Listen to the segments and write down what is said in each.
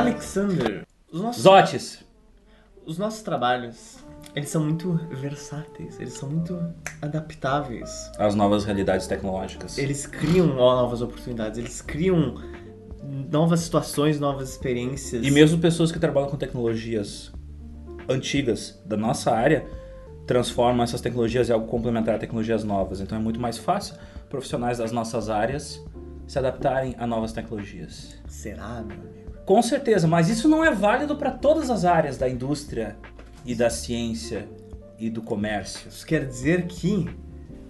Alexander, os nossos, Zotes. os nossos trabalhos, eles são muito versáteis, eles são muito adaptáveis. As novas realidades tecnológicas. Eles criam novas oportunidades, eles criam novas situações, novas experiências. E mesmo pessoas que trabalham com tecnologias antigas da nossa área transformam essas tecnologias em algo complementar a tecnologias novas. Então é muito mais fácil profissionais das nossas áreas se adaptarem a novas tecnologias. Será, meu amigo? Com certeza, mas isso não é válido para todas as áreas da indústria e da ciência e do comércio. Isso quer dizer que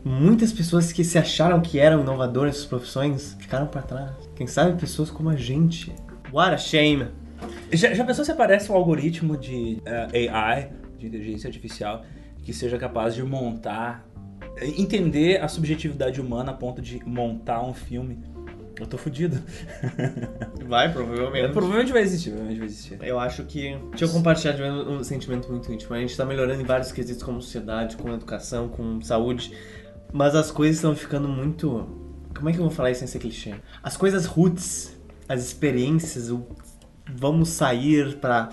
muitas pessoas que se acharam que eram inovadoras nessas profissões ficaram para trás. Quem sabe pessoas como a gente. What a shame. Já, já pensou se aparece um algoritmo de eh, AI, de inteligência artificial, que seja capaz de montar, entender a subjetividade humana a ponto de montar um filme? Eu tô fudido. Vai, provavelmente. provavelmente vai existir, provavelmente vai existir. Eu acho que. Deixa eu compartilhar de um um sentimento muito íntimo. A gente tá melhorando em vários quesitos como sociedade, com educação, com saúde. Mas as coisas estão ficando muito. Como é que eu vou falar isso sem ser clichê? As coisas roots, as experiências, o vamos sair pra.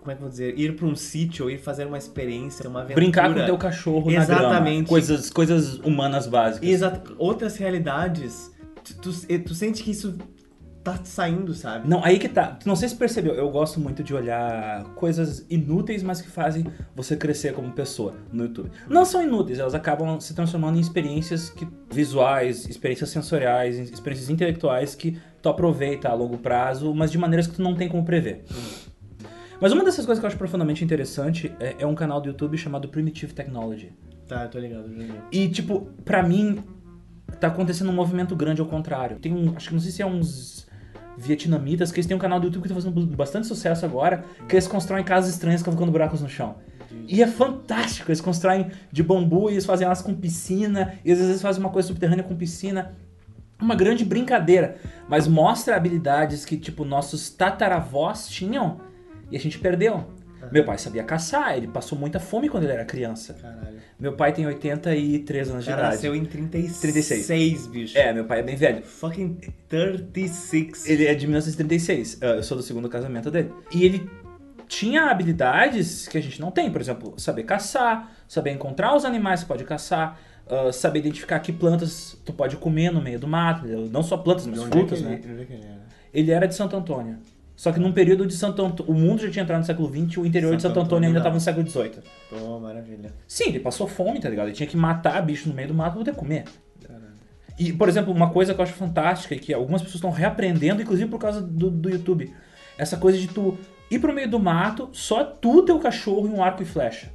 Como é que eu vou dizer? Ir pra um sítio ou ir fazer uma experiência, uma aventura. Brincar com o teu cachorro na grama. Exatamente. Coisas, coisas humanas básicas. Exato. Outras realidades, tu, tu, tu sente que isso tá saindo, sabe? Não, aí que tá. Não sei se percebeu, eu gosto muito de olhar coisas inúteis, mas que fazem você crescer como pessoa no YouTube. Não são inúteis, elas acabam se transformando em experiências que, visuais, experiências sensoriais, experiências intelectuais que tu aproveita a longo prazo, mas de maneiras que tu não tem como prever. Mas uma dessas coisas que eu acho profundamente interessante é, é um canal do YouTube chamado Primitive Technology. Tá, eu tô ligado, já vi. E, tipo, pra mim, tá acontecendo um movimento grande ao contrário. Tem um, acho que não sei se é uns vietnamitas, que eles têm um canal do YouTube que tá fazendo bastante sucesso agora, que eles constroem casas estranhas colocando buracos no chão. E é fantástico, eles constroem de bambu e eles fazem elas com piscina, e às vezes fazem uma coisa subterrânea com piscina. Uma grande brincadeira, mas mostra habilidades que, tipo, nossos tataravós tinham e a gente perdeu. Meu pai sabia caçar, ele passou muita fome quando ele era criança. Caralho. Meu pai tem 83 anos de idade. nasceu em 36. 36. bicho. É, meu pai é bem velho. Fucking 36. Ele é de 1936. Ah, Eu sou do segundo casamento dele. E ele tinha habilidades que a gente não tem. Por exemplo, saber caçar, saber encontrar os animais que pode caçar, ah, saber identificar que plantas tu pode comer no meio do mato. Não só plantas, mas frutas, é que né? ele- é que ele era? Ele era de Santo Antônio. Só que num período de Santo Antônio. O mundo já tinha entrado no século XX, o interior de Santo Santo Antônio ainda Antônio estava no século XVIII. Pô, maravilha. Sim, ele passou fome, tá ligado? Ele tinha que matar bicho no meio do mato pra poder comer. E, por exemplo, uma coisa que eu acho fantástica e que algumas pessoas estão reaprendendo, inclusive por causa do, do YouTube. Essa coisa de tu ir pro meio do mato, só tu, teu cachorro e um arco e flecha.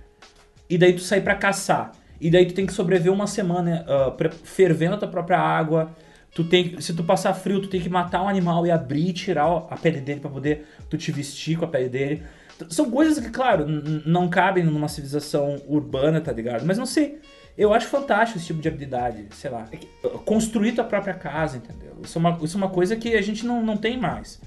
E daí tu sair pra caçar. E daí tu tem que sobreviver uma semana pre- fervendo a tua própria água. Tu tem, se tu passar frio, tu tem que matar um animal e abrir e tirar a pele dele pra poder tu te vestir com a pele dele. São coisas que, claro, não cabem numa civilização urbana, tá ligado? Mas não sei. Eu acho fantástico esse tipo de habilidade, sei lá. Construir tua própria casa, entendeu? Isso é uma, isso é uma coisa que a gente não, não tem mais.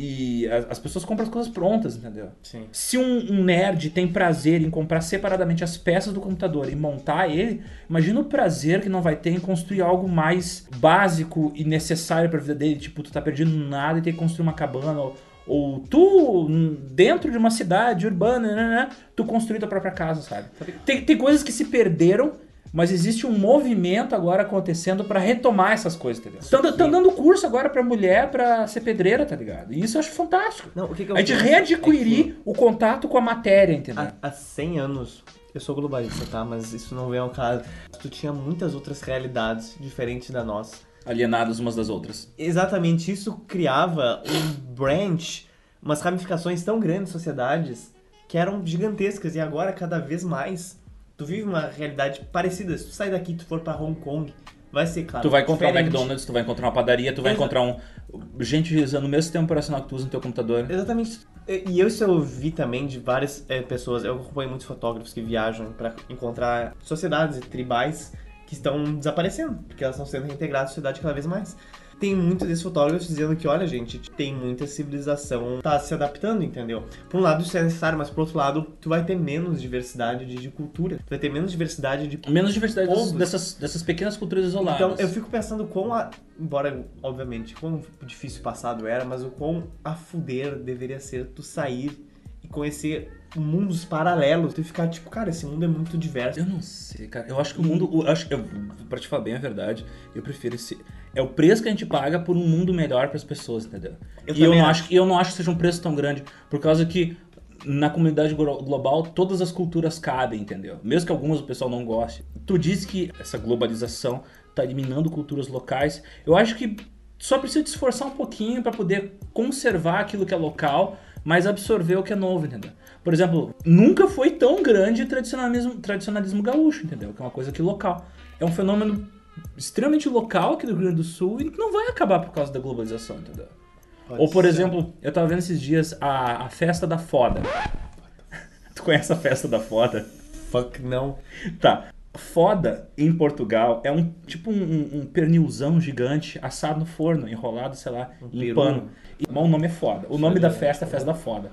E a- as pessoas compram as coisas prontas, entendeu? Sim. Se um, um nerd tem prazer em comprar separadamente as peças do computador e montar ele, imagina o prazer que não vai ter em construir algo mais básico e necessário pra vida dele. Tipo, tu tá perdido no nada e tem que construir uma cabana. Ou, ou tu, dentro de uma cidade urbana, né, né, tu construir tua própria casa, sabe? Tem, tem coisas que se perderam, mas existe um movimento agora acontecendo pra retomar essas coisas, entendeu? Estão dando curso agora pra mulher pra ser pedreira, tá ligado? E isso eu acho fantástico. Não, o que que eu A gente penso readquirir é que o contato com a matéria, entendeu? há, há 100 anos, eu sou globalista, tá? Mas isso não vem ao caso. Tu tinha muitas outras realidades diferentes da nossa. Alienados umas das outras. Exatamente, isso criava um branch, umas ramificações tão grandes sociedades que eram gigantescas e agora cada vez mais tu vive uma realidade parecida. Se tu sair daqui tu for pra Hong Kong, vai ser claro. tu vai encontrar um diferente. McDonald's, tu vai encontrar uma padaria, tu vai encontrar um gente usando o mesmo sistema operacional que tu usa no teu computador. Exatamente. E eu isso eu vi também de várias eh, pessoas. Eu acompanho muitos fotógrafos que viajam pra encontrar sociedades tribais que estão desaparecendo, porque elas estão sendo reintegradas à sociedade cada vez mais. Tem muitos desses fotógrafos dizendo que, olha, gente, tem muita civilização tá se adaptando, entendeu? Por um lado isso é necessário, mas por outro lado, tu vai ter menos diversidade de, de cultura. Tu vai ter menos diversidade de Menos diversidade Povos. dessas, dessas pequenas culturas isoladas. Então, eu fico pensando quão, a, embora, obviamente, quão difícil o passado era, mas o quão a fuder deveria ser tu sair e conhecer mundos paralelos. Tu ficar tipo, cara, esse mundo é muito diverso. Eu não sei, cara. Eu acho que o mundo. Eu acho, eu, pra te falar bem a verdade, eu prefiro esse. É o preço que a gente paga por um mundo melhor pras pessoas, entendeu? Eu e eu não acho. acho, eu não acho que seja um preço tão grande, por causa que na comunidade glo- global todas as culturas cabem, entendeu? Mesmo que algumas o pessoal não goste. Tu diz que essa globalização tá eliminando culturas locais. Eu acho que só precisa te esforçar um pouquinho pra poder conservar aquilo que é local, mas absorver o que é novo, entendeu? Por exemplo, nunca foi tão grande o tradicionalismo, tradicionalismo gaúcho, entendeu? Que é uma coisa aqui local. É um fenômeno extremamente local aqui do Rio Grande do Sul e que não vai acabar por causa da globalização, entendeu? Pode Ou, por ser. exemplo, eu tava vendo esses dias a, a festa da foda. tu conhece a festa da foda? Fuck, não. Tá. Foda em Portugal é um tipo um, um- um pernilzão gigante assado no forno, enrolado, sei lá, em peru. pano. E, mas o nome é foda. O nome da festa é Festa da Foda.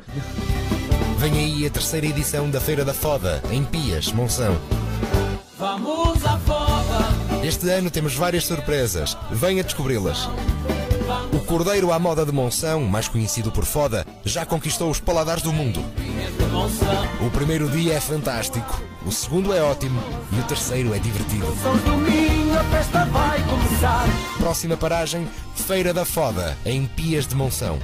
Vem aí a terceira edição da Feira da Foda, em Pias, Monção. Vamos foda, Este ano temos várias surpresas. Venha descobri-las. O Cordeiro à Moda de Monção, mais conhecido por Foda, já conquistou os paladares do mundo. O primeiro dia é fantástico, o segundo é ótimo e o terceiro é divertido. Próxima paragem, Feira da Foda, em Pias de Monção.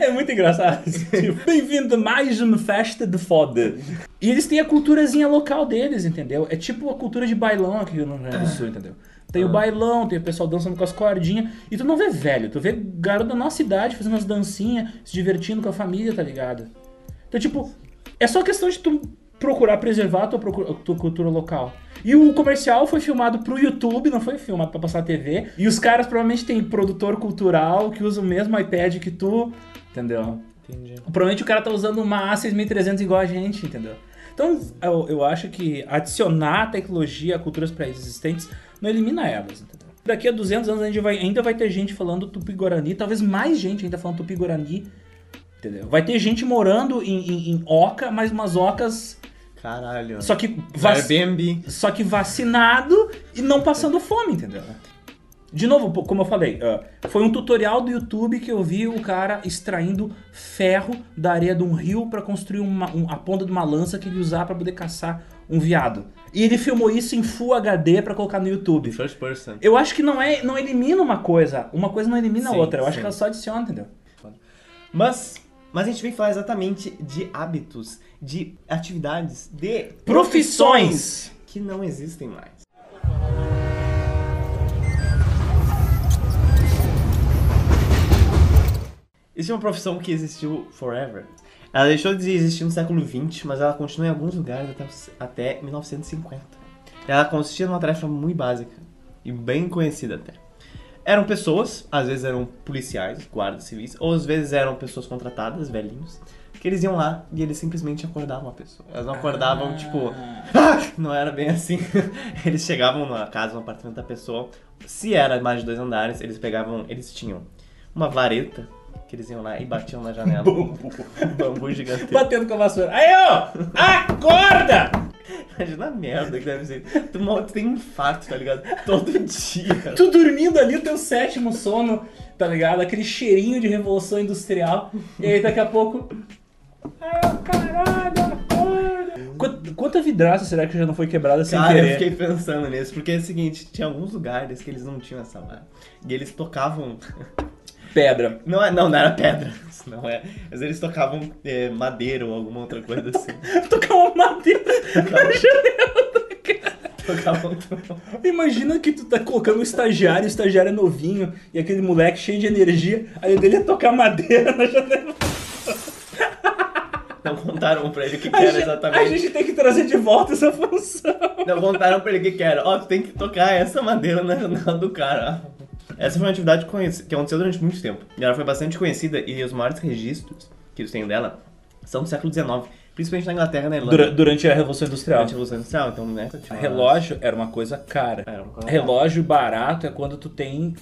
É muito engraçado. Tipo, Bem-vindo a mais uma festa de foda. E eles têm a culturazinha local deles, entendeu? É tipo a cultura de bailão aqui no Rio Grande do Sul, entendeu? Tem o bailão, tem o pessoal dançando com as cordinhas. E tu não vê velho, tu vê garoto da nossa idade fazendo umas dancinhas, se divertindo com a família, tá ligado? Então, tipo, é só questão de tu procurar preservar a tua, a tua cultura local. E o comercial foi filmado pro YouTube, não foi filmado pra passar TV. E os caras provavelmente têm produtor cultural que usa o mesmo iPad que tu, entendeu? Entendi. Provavelmente o cara tá usando uma A6300 igual a gente, entendeu? Então, eu, eu acho que adicionar tecnologia a culturas pré-existentes não elimina elas, entendeu? Daqui a 200 anos a gente vai, ainda vai ter gente falando tupi-guarani, talvez mais gente ainda falando tupi-guarani, entendeu? Vai ter gente morando em, em- em oca, mas umas ocas, Caralho. só que, vac- Airbnb. só que vacinado e não passando fome, entendeu? De novo, como eu falei, ah, foi um tutorial do YouTube que eu vi o cara extraindo ferro da areia de um rio pra construir uma, um- a ponta de uma lança que ele usar pra poder caçar um viado. E ele filmou isso em Full HD pra colocar no YouTube. First person. Eu acho que não é, não elimina uma coisa, uma coisa não elimina a outra. Eu acho sim. que ela só adiciona, entendeu? Mas, mas a gente vem falar exatamente de hábitos, de atividades, de Profissões. que não existem mais. Existe uma profissão que existiu forever. Ela deixou de existir no século XX, mas ela continua em alguns lugares até, até 1950. Ela consistia numa tarefa muito básica e bem conhecida até. Eram pessoas, às vezes eram policiais, guardas civis, ou às vezes eram pessoas contratadas, velhinhos, que eles iam lá e eles simplesmente acordavam a pessoa. Elas não acordavam, tipo, "Ah!" não era bem assim. Eles chegavam na casa, no apartamento da pessoa. Se era mais de dois andares, eles pegavam, eles tinham uma vareta que eles iam lá e batiam na janela. um bambu gigantesco. Batendo com a vassoura. Aí, ó! Acorda! Imagina a merda que deve ser. Tu, tu tem um infarto, tá ligado? Todo dia. Tu dormindo ali, o teu sétimo sono, tá ligado? Aquele cheirinho de revolução industrial. E aí daqui a pouco. Ah, caralho, acorda! Quanta, quanta vidraça será que já não foi quebrada sem Cara, eu querer? fiquei pensando nisso, porque é o seguinte, tinha alguns lugares que eles não tinham essa marca. E eles tocavam. Pedra. Não, é, não, não era pedra, isso não é. Mas eles tocavam é, madeira ou alguma outra coisa assim. Tocar uma madeira na janela. Tocavam. Imagina que tu tá colocando um estagiário, o estagiário é novinho, e aquele moleque cheio de energia, aí dele é tocar madeira na janela. Não contaram pra ele o que, que era gente, exatamente. a gente tem que trazer de volta essa função. Não contaram pra ele o que, que era. Ó, tu tem que tocar essa madeira na janela do cara. Essa foi uma atividade que aconteceu durante muito tempo. E ela foi bastante conhecida e os maiores registros que eles têm dela são do século XIX. Principalmente na Inglaterra na Irlanda. Dura- durante a Revolução Industrial. Durante a Revolução Industrial, então, né? Relógio era uma coisa cara. Uma coisa Relógio barato é quando tu tem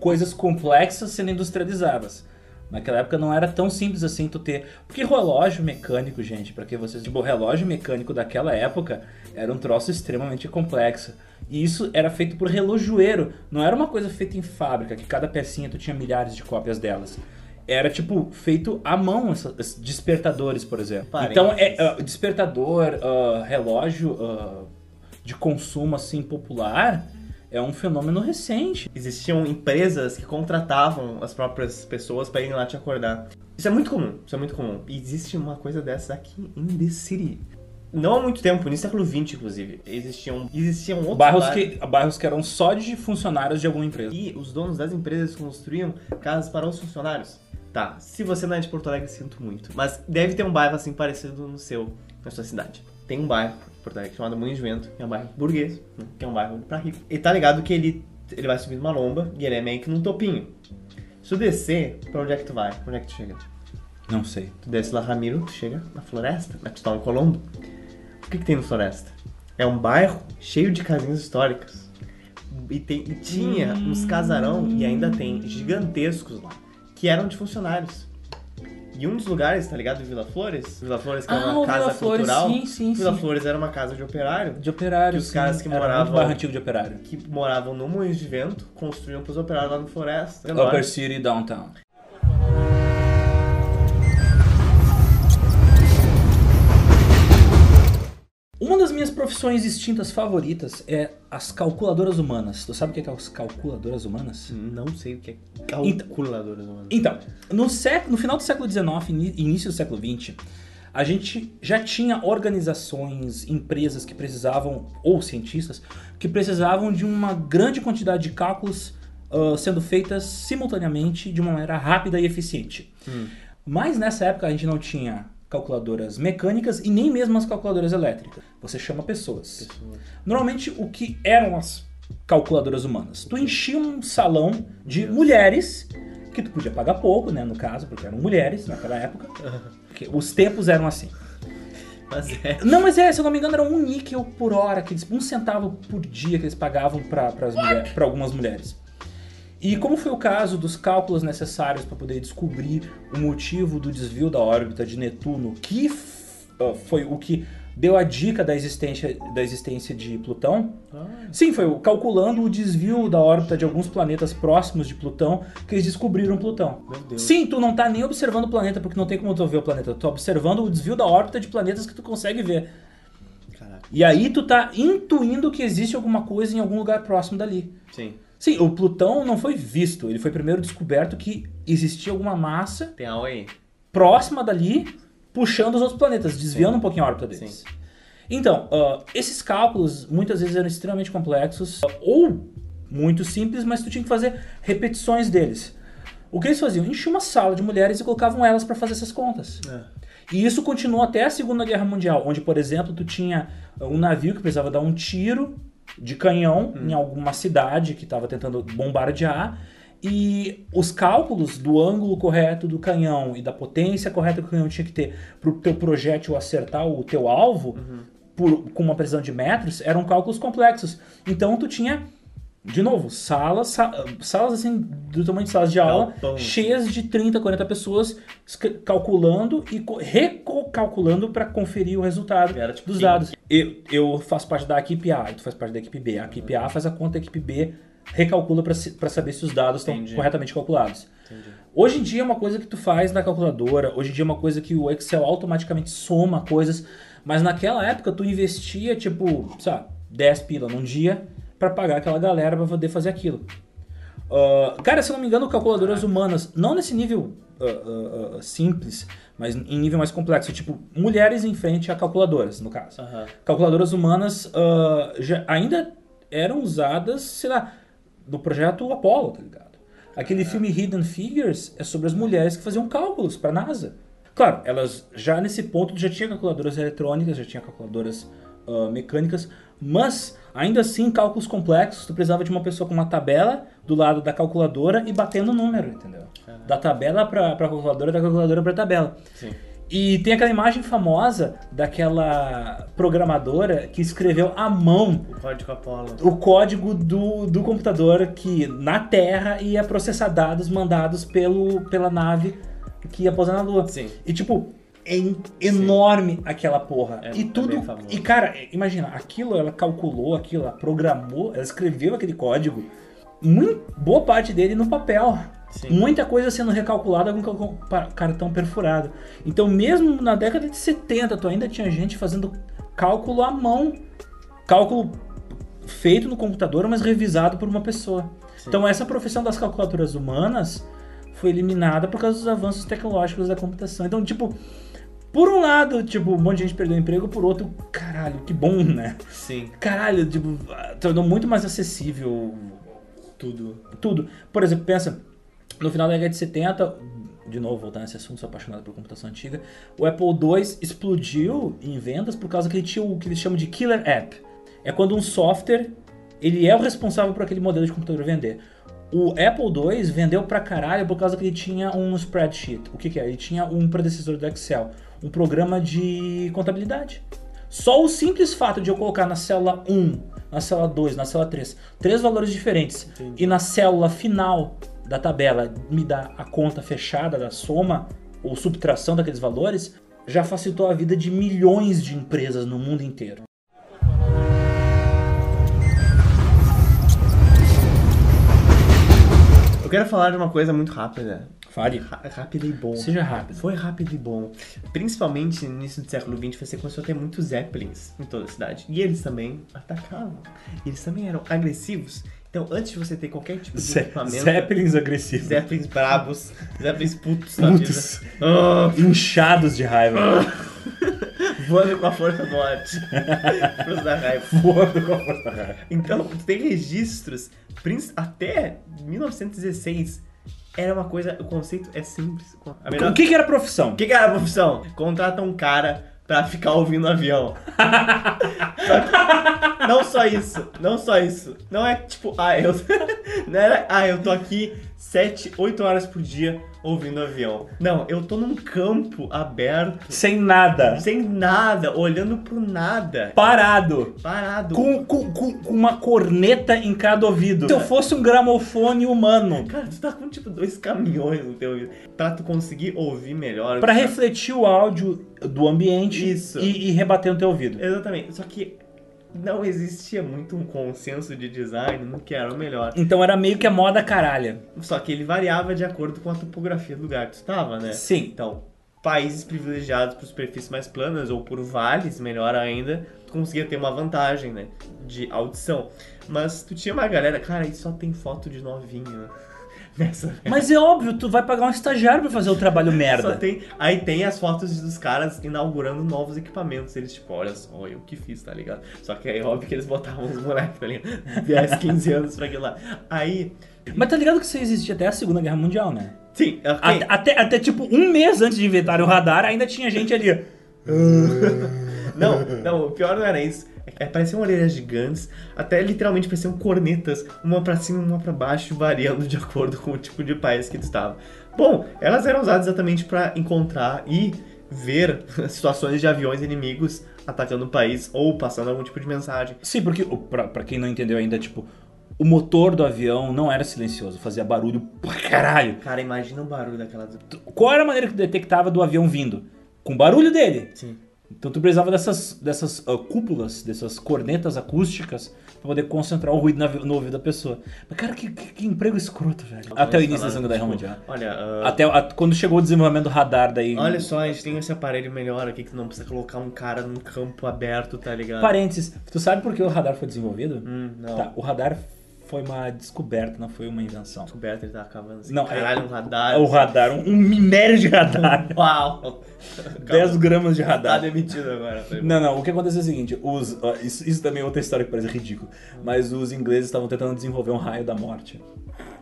coisas complexas sendo industrializadas. Naquela época não era tão simples assim tu ter. Porque relógio mecânico, gente, pra que vocês. Tipo, o relógio mecânico daquela época era um troço extremamente complexo. E isso era feito por relojoeiro. Não era uma coisa feita em fábrica, que cada pecinha tu tinha milhares de cópias delas. Era, tipo, feito à mão, esses despertadores, por exemplo. Parênteses. Então, é, ah, despertador, ah, relógio ah, de consumo, assim, popular, é um fenômeno recente. Existiam empresas que contratavam as próprias pessoas pra irem lá te acordar. Isso é muito comum, isso é muito comum. E existe uma coisa dessa aqui em The City. Não há muito tempo, no século XX, inclusive, existiam, existiam outros Bairros que, bairros que eram só de funcionários de alguma empresa. E os donos das empresas construíam casas para os funcionários. Tá, se você não é de Porto Alegre, sinto muito. Mas deve ter um bairro assim parecido no seu, na sua cidade. Tem um bairro Porto Alegre chamado Moinho de Vento, que é um bairro burguês, né, que é um bairro pra rico. E tá ligado que ele, ele vai subindo uma lomba e ele é meio que num topinho. Se tu descer, pra onde é que tu vai? Pra onde é que tu chega? Não sei. Tu desce lá Ramiro, tu chega na floresta, mas tu tá em Colombo. O que, que tem na floresta? É um bairro cheio de casinhas históricas. E, tem- e tinha uns casarão, e ainda tem, gigantescos lá, que eram de funcionários. E um dos lugares, tá ligado? Vila Flores? Vila Flores, que é Ah, uma o casa Vila Flores, cultural. sim, sim, Vila sim. Flores era uma casa de operário, De operário. Que os caras que Era moravam- bairro antigo de operário. que moravam no Moinhos de Vento, construíam pros operários lá na floresta. Upper. City Downtown. Uma das minhas profissões extintas favoritas é as calculadoras humanas. Tu sabe o que é as calculadoras humanas? Não sei o que é calculadora, mano. Então, no, século, no final do século XIX e início do século XX, a gente já tinha organizações, empresas que precisavam, ou cientistas, que precisavam de uma grande quantidade de cálculos ah, sendo feitas simultaneamente de uma maneira rápida e eficiente. Mas nessa época a gente não tinha calculadoras mecânicas e nem mesmo as calculadoras elétricas. Você chama pessoas. Normalmente o que eram as calculadoras humanas? Tu enchia um salão de mulheres que tu podia pagar pouco, né, no caso, porque eram mulheres naquela época. Porque os tempos eram assim. Mas é. Não, mas é, se eu não me engano, era um níquel por hora, que eles, um centavo por dia que eles pagavam para algumas mulheres. E como foi o caso dos cálculos necessários para poder descobrir o motivo do desvio da órbita de Netuno, que ah, foi o que deu a dica da existência, da existência de Plutão, sim, foi calculando o desvio da órbita de alguns planetas próximos de Plutão que eles descobriram Plutão. Meu Deus. Sim, tu não tá nem observando o planeta, porque não tem como tu ver o planeta. Tu tá observando o desvio da órbita de planetas que tu consegue ver. Caraca. E aí tu tá intuindo que existe alguma coisa em algum lugar próximo dali. Sim. Sim, o Plutão não foi visto. Ele foi primeiro descoberto que existia alguma massa Tem algo aí. próxima dali, puxando os outros planetas, desviando um pouquinho a órbita deles. Sim. Então, ah, esses cálculos muitas vezes eram extremamente complexos ah, ou muito simples, mas tu tinha que fazer repetições deles. O que eles faziam? Enchiam uma sala de mulheres e colocavam elas para fazer essas contas. É. E isso continuou até a Segunda Guerra Mundial, onde, por exemplo, tu tinha um navio que precisava dar um tiro de canhão em alguma cidade que estava tentando bombardear. E os cálculos do ângulo correto do canhão e da potência correta que o canhão tinha que ter para o teu projétil acertar o teu alvo por- com uma precisão de metros eram cálculos complexos. Então tu tinha, de novo, salas, sa- salas assim do tamanho de salas de aula, Galpão. cheias de 30, 40 pessoas calculando e recalculando para conferir o resultado Era tipo dos dados. Eu, eu faço parte da equipe A, tu faz parte da equipe B. A equipe A faz a conta, a equipe B recalcula para saber se os dados estão corretamente calculados. Entendi. Hoje em dia é uma coisa que tu faz na calculadora, hoje em dia é uma coisa que o Excel automaticamente soma coisas, mas naquela época tu investia tipo, sabe, 10 pila num dia para pagar aquela galera para poder fazer aquilo. Ah, cara, se eu não me engano, calculadoras humanas, não nesse nível ah, ah, simples, mas em nível mais complexo, tipo, mulheres em frente a calculadoras, no caso. Aham. Calculadoras humanas já, ainda eram usadas, sei lá, no projeto Apollo, tá ligado? Aquele filme Hidden Figures é sobre as mulheres que faziam cálculos para NASA. Claro, elas já nesse ponto já tinha calculadoras eletrônicas, já tinha calculadoras ah, mecânicas, mas ainda assim cálculos complexos, tu precisava de uma pessoa com uma tabela do lado da calculadora e batendo o número, entendeu? Da tabela para calculadora, da calculadora para tabela. Sim. E tem aquela imagem famosa daquela programadora que escreveu à mão O código Apollo. o código do, do computador que na Terra ia processar dados mandados pelo, pela nave que ia pousar na Lua. Sim. E tipo, é en- enorme aquela porra. É- e é tudo. famoso. e cara, imagina, aquilo ela calculou, aquilo, ela programou, ela escreveu aquele código, muito, boa parte dele no papel. Sim. Muita coisa sendo recalculada com cartão perfurado. Então, mesmo na década de 70, tu ainda tinha gente fazendo cálculo à mão. Cálculo feito no computador, mas revisado por uma pessoa. Então, essa profissão das calculadoras humanas foi eliminada por causa dos avanços tecnológicos da computação. Então, tipo, por um lado, tipo, um monte de gente perdeu o emprego, por outro, caralho, que bom, né? Sim. Caralho, tipo, tornou muito mais acessível Tudo. tudo. Por exemplo, pensa, no final da década de 70, de novo, voltando nesse assunto, sou apaixonado por computação antiga, o Apple II explodiu em vendas por causa que ele tinha o que eles chamam de killer app. É quando um software, ele é o responsável por aquele modelo de computador vender. O Apple II vendeu pra caralho por causa que ele tinha um spreadsheet. O que, que é? Ele tinha um predecessor do Excel, um programa de contabilidade. Só o simples fato de eu colocar na célula 1, na célula 2, na célula 3, três valores diferentes, e na célula final da tabela me dá a conta fechada da soma ou subtração daqueles valores, já facilitou a vida de milhões de empresas no mundo inteiro. Eu quero falar de uma coisa muito rápida. Fale. Ra- Rápida e bom. Seja rápido. Foi rápido e bom. Principalmente no início do século XX, você começou a ter muitos Zeppelins em toda a cidade. E eles também atacavam. Eles também eram agressivos. Então, antes de você ter qualquer tipo de Ze- equipamento... Zeppelins agressivos. Zeppelins brabos, Zeppelins putos Putos. Ah, Inchados de raiva. voando com a força morte. Força da raiva. Voando com a força da raiva. Então, tem registros, até 1916, era uma coisa, o conceito é simples. A melhor- O que, que era a profissão? O que, que era a profissão? Contrata um cara pra ficar ouvindo o avião. Só que- não só isso, não só isso. Não é tipo, ah, eu. Não era, ah, eu tô aqui 7, 8 horas por dia ouvindo o avião. Não, eu tô num campo aberto, Sem nada. sem nada, olhando pro nada. Parado. Parado. Com, com, com uma corneta em cada ouvido. Se eu fosse um gramofone humano. Cara, tu tá com tipo dois caminhões no teu ouvido. Pra tu conseguir ouvir melhor. Pra refletir o áudio do ambiente Isso. E, e rebater no teu ouvido. Exatamente. Só que não existia muito um consenso de design no que era o melhor. Então era meio que a moda caralha. Só que ele variava de acordo com a topografia do lugar que tu estava, né? Sim. Então, países privilegiados por superfícies mais planas ou por vales, melhor ainda, tu conseguia ter uma vantagem, né? De audição. Mas tu tinha uma galera, cara, aí só tem foto de novinho nessa. Mas é óbvio, tu vai pagar um estagiário pra fazer o trabalho merda. tem, aí tem as fotos dos caras inaugurando novos equipamentos. Eles, tipo, olha só, eu que fiz, tá ligado? Só que aí, óbvio que eles botavam os moleques, tá ligado? 10, 15 anos pra aquilo lá. Aí, Mas tá ligado que isso existia até a Segunda Guerra Mundial, né? sim, ok. Até, até, até, tipo um mês antes de inventarem o radar, ainda tinha gente ali. Não, não, o pior não era isso. É, pareciam orelhas gigantes, até literalmente pareciam cornetas, uma pra cima e uma pra baixo, variando de acordo com o tipo de país que tu estava. Bom, elas eram usadas exatamente pra encontrar e ver situações de aviões inimigos atacando o país ou passando algum tipo de mensagem. Sim, porque, pra quem não entendeu ainda, tipo, o motor do avião não era silencioso, fazia barulho pra caralho. Cara, imagina o barulho daquelas. Qual era a maneira que tu detectava do avião vindo? Com o barulho dele. Sim. Então tu precisava dessas, dessas ah, cúpulas, dessas cornetas acústicas pra poder concentrar o ruído na- no ouvido da pessoa. Mas cara, que, que- que emprego escroto, velho. Até o início da Segunda Guerra Mundial. Olha, ah, Até a- quando chegou o desenvolvimento do radar daí. olha só, a gente tem esse aparelho melhor aqui que tu não precisa colocar um cara num campo aberto, tá ligado? Parênteses, tu sabe por que o radar foi desenvolvido? Hum, não. Tá, o radar foi uma descoberta, não foi uma invenção. Descoberto, ele tava acabando assim. Não, caralho, é- um radar. O radar, um, um minério de radar. Uau! 10 gramas de Tá radar. demitido agora. foi. Não, não, o que aconteceu é o seguinte, os, ó, isso, isso também é outra história que parece ridículo, mas os ingleses estavam tentando desenvolver um raio da morte.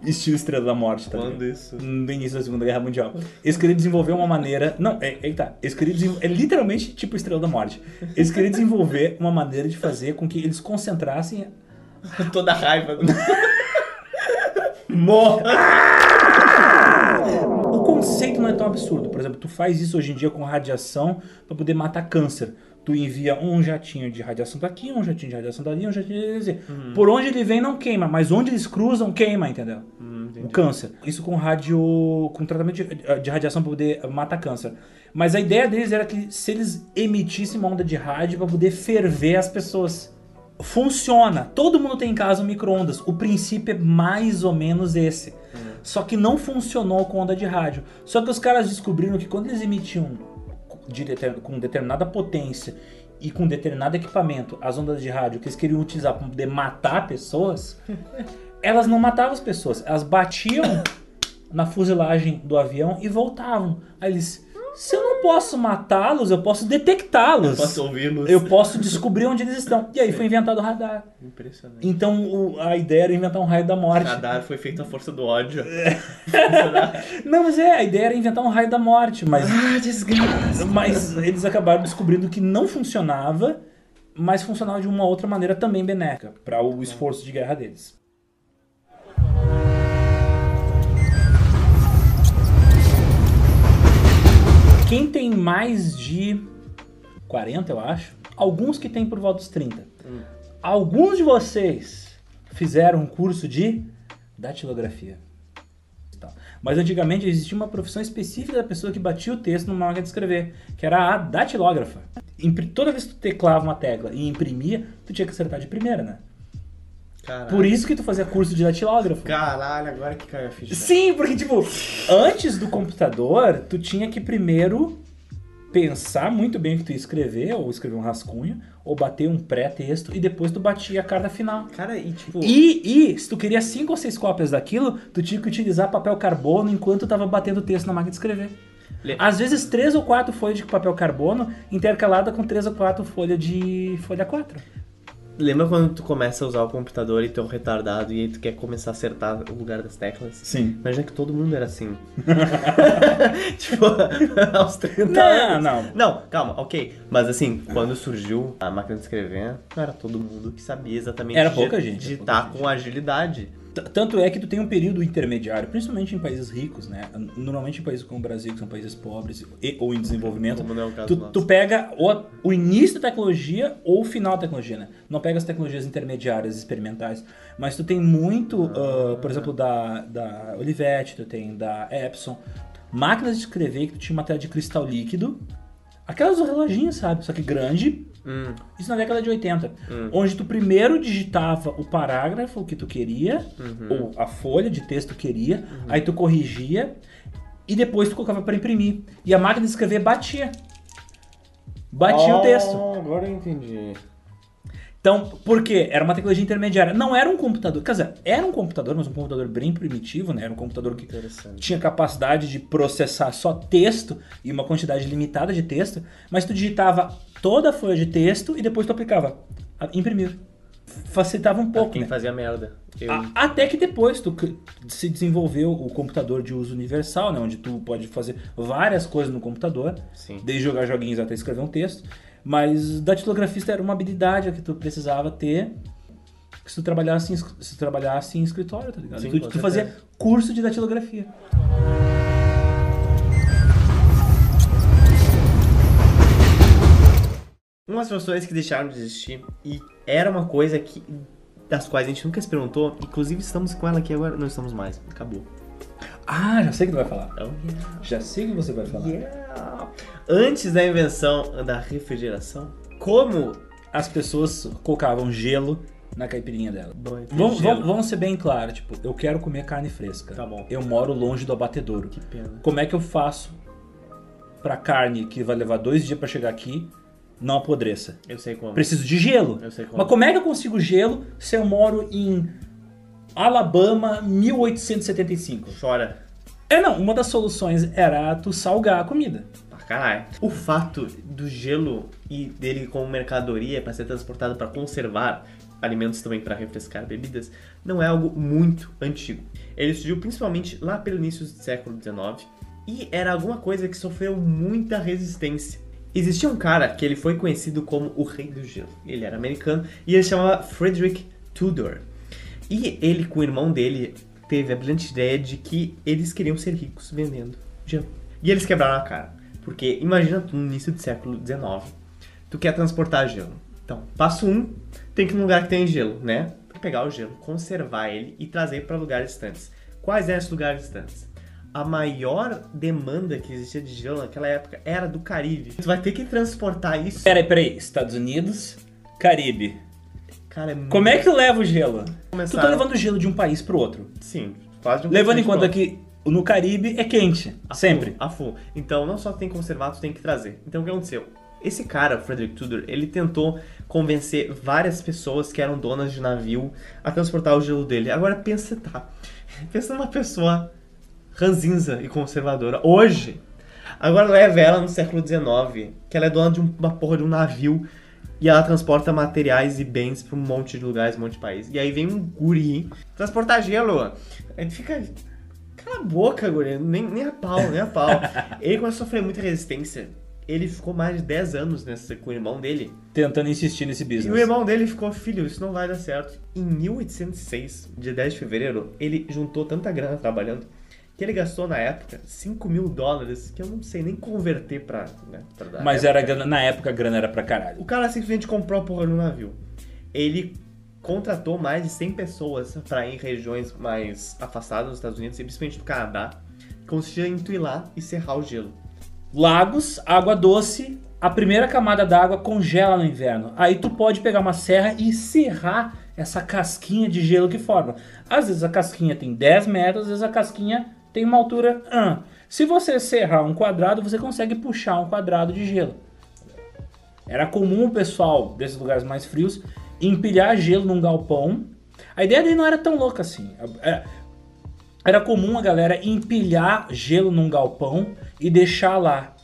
Estilo Estrela da Morte, tá Quando isso? No início da Segunda Guerra Mundial. Eles queriam desenvolver uma maneira... Não, é, é tá. Eles queriam desenvol- É literalmente tipo Estrela da Morte. Eles queriam desenvolver uma maneira de fazer com que eles concentrassem Toda a raiva do. Morra! O conceito não é tão absurdo. Por exemplo, tu faz isso hoje em dia com radiação para poder matar câncer. Tu envia um jatinho de radiação daqui, um jatinho de radiação dali, um jatinho de... dizer, Por onde ele vem não queima, mas onde eles cruzam queima, entendeu? Hum, o câncer. Isso com radio, com tratamento de, de radiação para poder matar câncer. Mas a ideia deles era que se eles emitissem uma onda de rádio para poder ferver as pessoas. Funciona. Todo mundo tem em casa um micro-ondas. O princípio é mais ou menos esse. Só que não funcionou com onda de rádio. Só que os caras descobriram que quando eles emitiam de com determinada potência e com determinado equipamento as ondas de rádio que eles queriam utilizar para poder matar pessoas, elas não matavam as pessoas, elas batiam na fuselagem do avião e voltavam. Aí eles, se eu não posso matá-los, eu posso detectá-los. Posso ouvi-los? Eu posso descobrir onde eles estão. E aí foi inventado o radar. Impressionante. Então o- a ideia era inventar um raio da morte. Radar foi feito à força do ódio. Não, mas é, a ideia era inventar um raio da morte, mas ah, desgraça. Mas eles acabaram descobrindo que não funcionava, mas funcionava de uma outra maneira também benéfica para o esforço de guerra deles. Quem tem mais de 40, eu acho, alguns que tem por volta dos 30. Alguns de vocês fizeram um curso de datilografia. Tal. Mas antigamente existia uma profissão específica da pessoa que batia o texto numa máquina de escrever, que era a datilógrafa. Toda vez que tu teclava uma tecla e imprimia, tu tinha que acertar de primeira, né? Caralho. Por isso que tu fazia curso de datilógrafo. Caralho, agora que caiu a ficha. Sim, porque, tipo, antes do computador, tu tinha que primeiro pensar muito bem o que tu ia escrever, ou escrever um rascunho, ou bater um pré-texto, e depois tu batia a carta final. Cara, e tipo. E, e se tu queria cinco ou seis cópias daquilo, tu tinha que utilizar papel carbono enquanto tu tava batendo o texto na máquina de escrever. Às vezes três ou quatro folhas de papel carbono intercalada com três ou quatro folhas de folha 4. Lembra quando tu começa a usar o computador e tu é um retardado e aí tu quer começar a acertar o lugar das teclas? Sim. Imagina que todo mundo era assim. tipo, aos 30 Não, anos. não. Não, calma, ok. Mas assim, quando surgiu a máquina de escrever, não era todo mundo que sabia exatamente Era pouca gente, digitar pouca com agilidade. Tanto é que tu tem um período intermediário, principalmente em países ricos, né? Normalmente em países como o Brasil, que são países pobres e, ou em desenvolvimento, é tu, tu pega o, o início da tecnologia ou o final da tecnologia, né? Não pega as tecnologias intermediárias, experimentais, mas tu tem muito, ah, por exemplo, da, da Olivetti, tu tem da Epson, máquinas de escrever que tu tinha uma tela de cristal líquido, aquelas reloginhos, sabe? Só que grande, Hum, isso na década de 80. Onde tu primeiro digitava o parágrafo que tu queria, ou a folha de texto que tu queria, aí tu corrigia e depois tu colocava para imprimir. E a máquina de escrever batia. Batia o texto. Agora eu entendi. Então, por quê? Era uma tecnologia intermediária. Não era um computador. Quer dizer, era um computador, mas um computador bem primitivo, né? Era um computador que tinha capacidade de processar só texto e uma quantidade limitada de texto, mas tu digitava toda a folha de texto e depois tu aplicava imprimir. Facilitava um pouco, Quem né? fazia merda? Eu. A- Até que depois tu se desenvolveu o computador de uso universal, né? Onde tu pode fazer várias coisas no computador, Sim. desde jogar joguinhos até escrever um texto. Mas datilografista era uma habilidade que tu precisava ter se tu trabalhasse em, se tu trabalhasse em escritório, tá ligado? Sim, tu tu fazia curso de datilografia. Umas profissões que deixaram de existir e era uma coisa que das quais a gente nunca se perguntou, inclusive estamos com ela aqui agora, não estamos mais, acabou. Ah, já sei o que tu vai falar. Oh, yeah. Já sei o que você vai falar. Yeah. Antes da invenção da refrigeração, como As pessoas colocavam gelo na caipirinha dela. Bom, Vamos, vamos, vamos ser bem claros, tipo, eu quero comer carne fresca. Tá bom. Eu moro longe do abatedouro. Que pena. Como é que eu faço pra carne que vai levar dois dias pra chegar aqui não apodreça? Eu sei como. Preciso de gelo. Eu sei como. Mas como é que eu consigo gelo se eu moro em Alabama 1875? Chora. É não, uma das soluções era tu salgar a comida. Pra caralho. O fato do gelo e dele como mercadoria para ser transportado para conservar alimentos também para refrescar bebidas não é algo muito antigo. Ele surgiu principalmente lá pelo início do século XIX e era alguma coisa que sofreu muita resistência. Existia um cara que ele foi conhecido como o Rei do Gelo. Ele era americano e ele chamava Frederick Tudor. E ele com o irmão dele teve a brilhante ideia de que eles queriam ser ricos vendendo gelo. E eles quebraram a cara. Porque imagina tu no início do século XIX, tu quer transportar gelo. Então, passo um, tem que ir num lugar que tem gelo, né? Pegar o gelo, conservar ele e trazer para lugares distantes. Quais eram esses lugares distantes? A maior demanda que existia de gelo naquela época era do Caribe. Tu vai ter que transportar isso. Peraí, peraí. Estados Unidos, Caribe. Cara, é muito... Como é que tu leva o gelo? Tu Começaram- tá levando o gelo de um país pro outro. Sim, quase de um Levando em conta que no Caribe é quente. A Sempre. full, a full. Então, não só tu tem que conservar, tu tem que trazer. Então, o que aconteceu? Esse cara, Frederick Tudor, ele tentou convencer várias pessoas que eram donas de navio a transportar o gelo dele. Agora, pensa, tá. Pensa numa pessoa ranzinza e conservadora. Hoje, agora leva ela no século XIX, que ela é dona de um- uma porra de um navio e ela transporta materiais e bens pra um monte de lugares, um monte de país. E aí vem um guri transportar gelo. Aí fica. Cala a boca, guri. Nem, nem a pau, nem a pau. Ele começou a sofrer muita resistência. Ele ficou mais de 10 anos nessa, com o irmão dele. Tentando insistir nesse E o business. irmão dele ficou, filho, isso não vai dar certo. Em 1806, dia 10 de fevereiro, ele juntou tanta grana trabalhando que ele gastou na época 5 mil dólares, que eu não sei nem converter pra. Né, pra dar. Mas era grana- na época a grana era pra caralho. O cara simplesmente comprou a porra do navio. Ele contratou mais de 100 pessoas pra ir em regiões mais afastadas dos Estados Unidos, e principalmente do Canadá. Consistia em tu ir lá e serrar o gelo. Lagos, água doce, a primeira camada d'água congela no inverno. Aí tu pode pegar uma serra e serrar essa casquinha de gelo que forma. Às vezes a casquinha tem 10 metros, às vezes a casquinha tem uma altura. Se você serrar um quadrado, você consegue puxar um quadrado de gelo. Era comum o pessoal desses lugares mais frios empilhar gelo num galpão. A ideia dele não era tão louca assim. Era- era comum a galera empilhar gelo num galpão e deixar lá.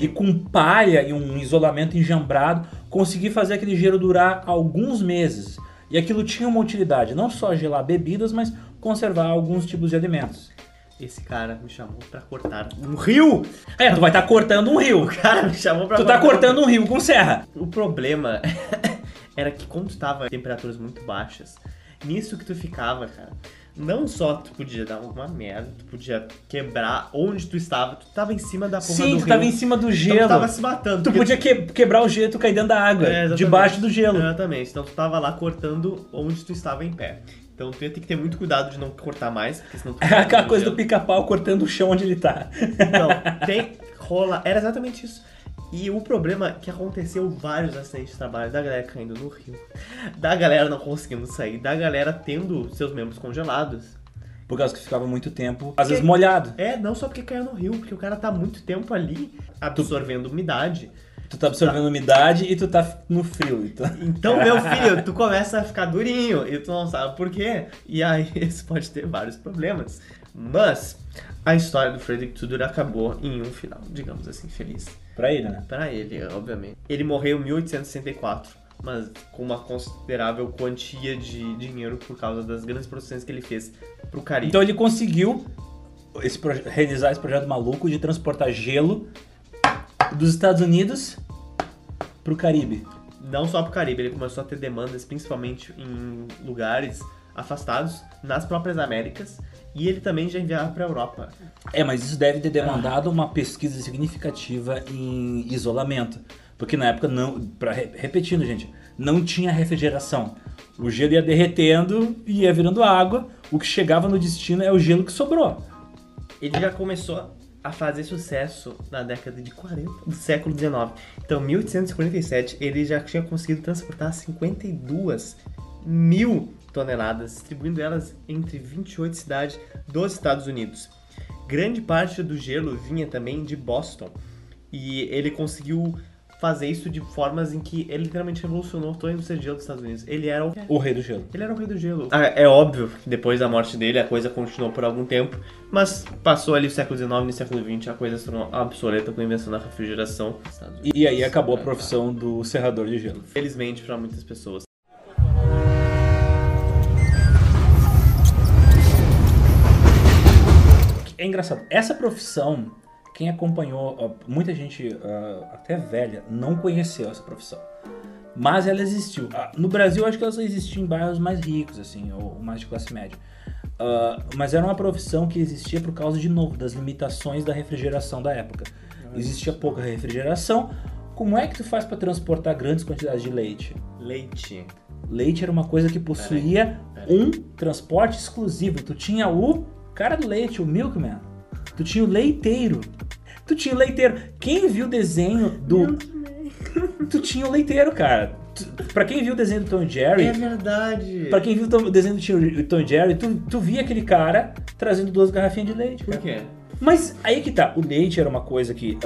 E com palha e um isolamento enjambrado, conseguir fazer aquele gelo durar alguns meses. E aquilo tinha uma utilidade, não só gelar bebidas, mas conservar alguns tipos de alimentos. Esse cara me chamou pra cortar um rio! É, tu vai estar cortando um rio. O cara me chamou pra Tu tá cortando um rio com serra. O problema era que como tu tava em temperaturas muito baixas, nisso que tu ficava, cara, não só tu podia dar uma merda, tu podia quebrar onde tu estava, tu tava em cima da porra do Sim, tu rio. tava em cima do Então gelo. tu tava se matando. Tu podia que- quebrar o gelo e tu cair dentro da água, É, debaixo do gelo. Exatamente. Então tu tava lá cortando onde tu estava em pé. Então tu ia ter que ter muito cuidado de não cortar mais, porque senão tu É aquela coisa do pica-pau cortando o chão onde ele tá. Não, tem. Rola. Era exatamente isso. E o problema é que aconteceu vários acidentes de trabalho da galera caindo no rio, da galera não conseguindo sair, da galera tendo seus membros congelados. Por causa que ficava muito tempo, às vezes molhado. É, não só porque caiu no rio, porque o cara tá muito tempo ali absorvendo umidade. Tu tá absorvendo umidade e tu tá no frio. Então... Então, meu filho, tu começa a ficar durinho e tu não sabe por quê. E aí isso pode ter vários problemas. Mas a história do Frederick Tudor acabou em um final, digamos assim, feliz. Pra ele, né? Pra ele, obviamente. Ele morreu em 1864, mas com uma considerável quantia de dinheiro por causa das grandes produções que ele fez pro Caribe. Então ele conseguiu esse realizar esse projeto maluco de transportar gelo dos Estados Unidos pro Caribe. Não só pro Caribe, ele começou a ter demandas principalmente em lugares afastados, nas próprias Américas, e ele também já enviava pra Europa. É, mas isso deve ter demandado uma pesquisa significativa em isolamento. Porque na época não. Pra, re- repetindo, gente, não tinha refrigeração. O gelo ia derretendo e ia virando água. O que chegava no destino é o gelo que sobrou. Ele já começou a fazer sucesso na década de 40 do século XIX. Então, em 1847, ele já tinha conseguido transportar 52 mil toneladas, distribuindo elas entre 28 cidades dos Estados Unidos. Grande parte do gelo vinha também de Boston. E ele conseguiu fazer isso de formas em que ele literalmente revolucionou toda a indústria de gelo dos Estados Unidos. Ele era o O rei do gelo. ele era o rei do gelo. Ah, é óbvio que depois da morte dele a coisa continuou por algum tempo, mas passou ali o século XIX e no século XX a coisa se tornou obsoleta com a invenção da refrigeração. E aí acabou a profissão do serrador de gelo. Felizmente para muitas pessoas. É engraçado. Essa profissão, quem acompanhou, muita gente ah, até velha não conheceu essa profissão. Mas ela existiu. Ah, no Brasil, acho que ela só existiu em bairros mais ricos, assim, ou mais de classe média. Ah, mas era uma profissão que existia por causa, de novo, das limitações da refrigeração da época. Existia pouca refrigeração. Como é que tu faz para transportar grandes quantidades de leite? Leite. Leite era uma coisa que possuía Peraí. um transporte exclusivo. Tu tinha o cara do leite, o milkman. Tu tinha o leiteiro. Tu tinha o leiteiro. Quem viu o desenho do. Tu tinha o leiteiro, cara. Tu- Pra quem viu o desenho do Tom e Jerry, É verdade. Pra quem viu o desenho do Tio- Tom e Jerry, tu, tu via aquele cara trazendo duas garrafinhas de leite. Por cara. quê? Mas aí que tá, o leite era uma coisa que.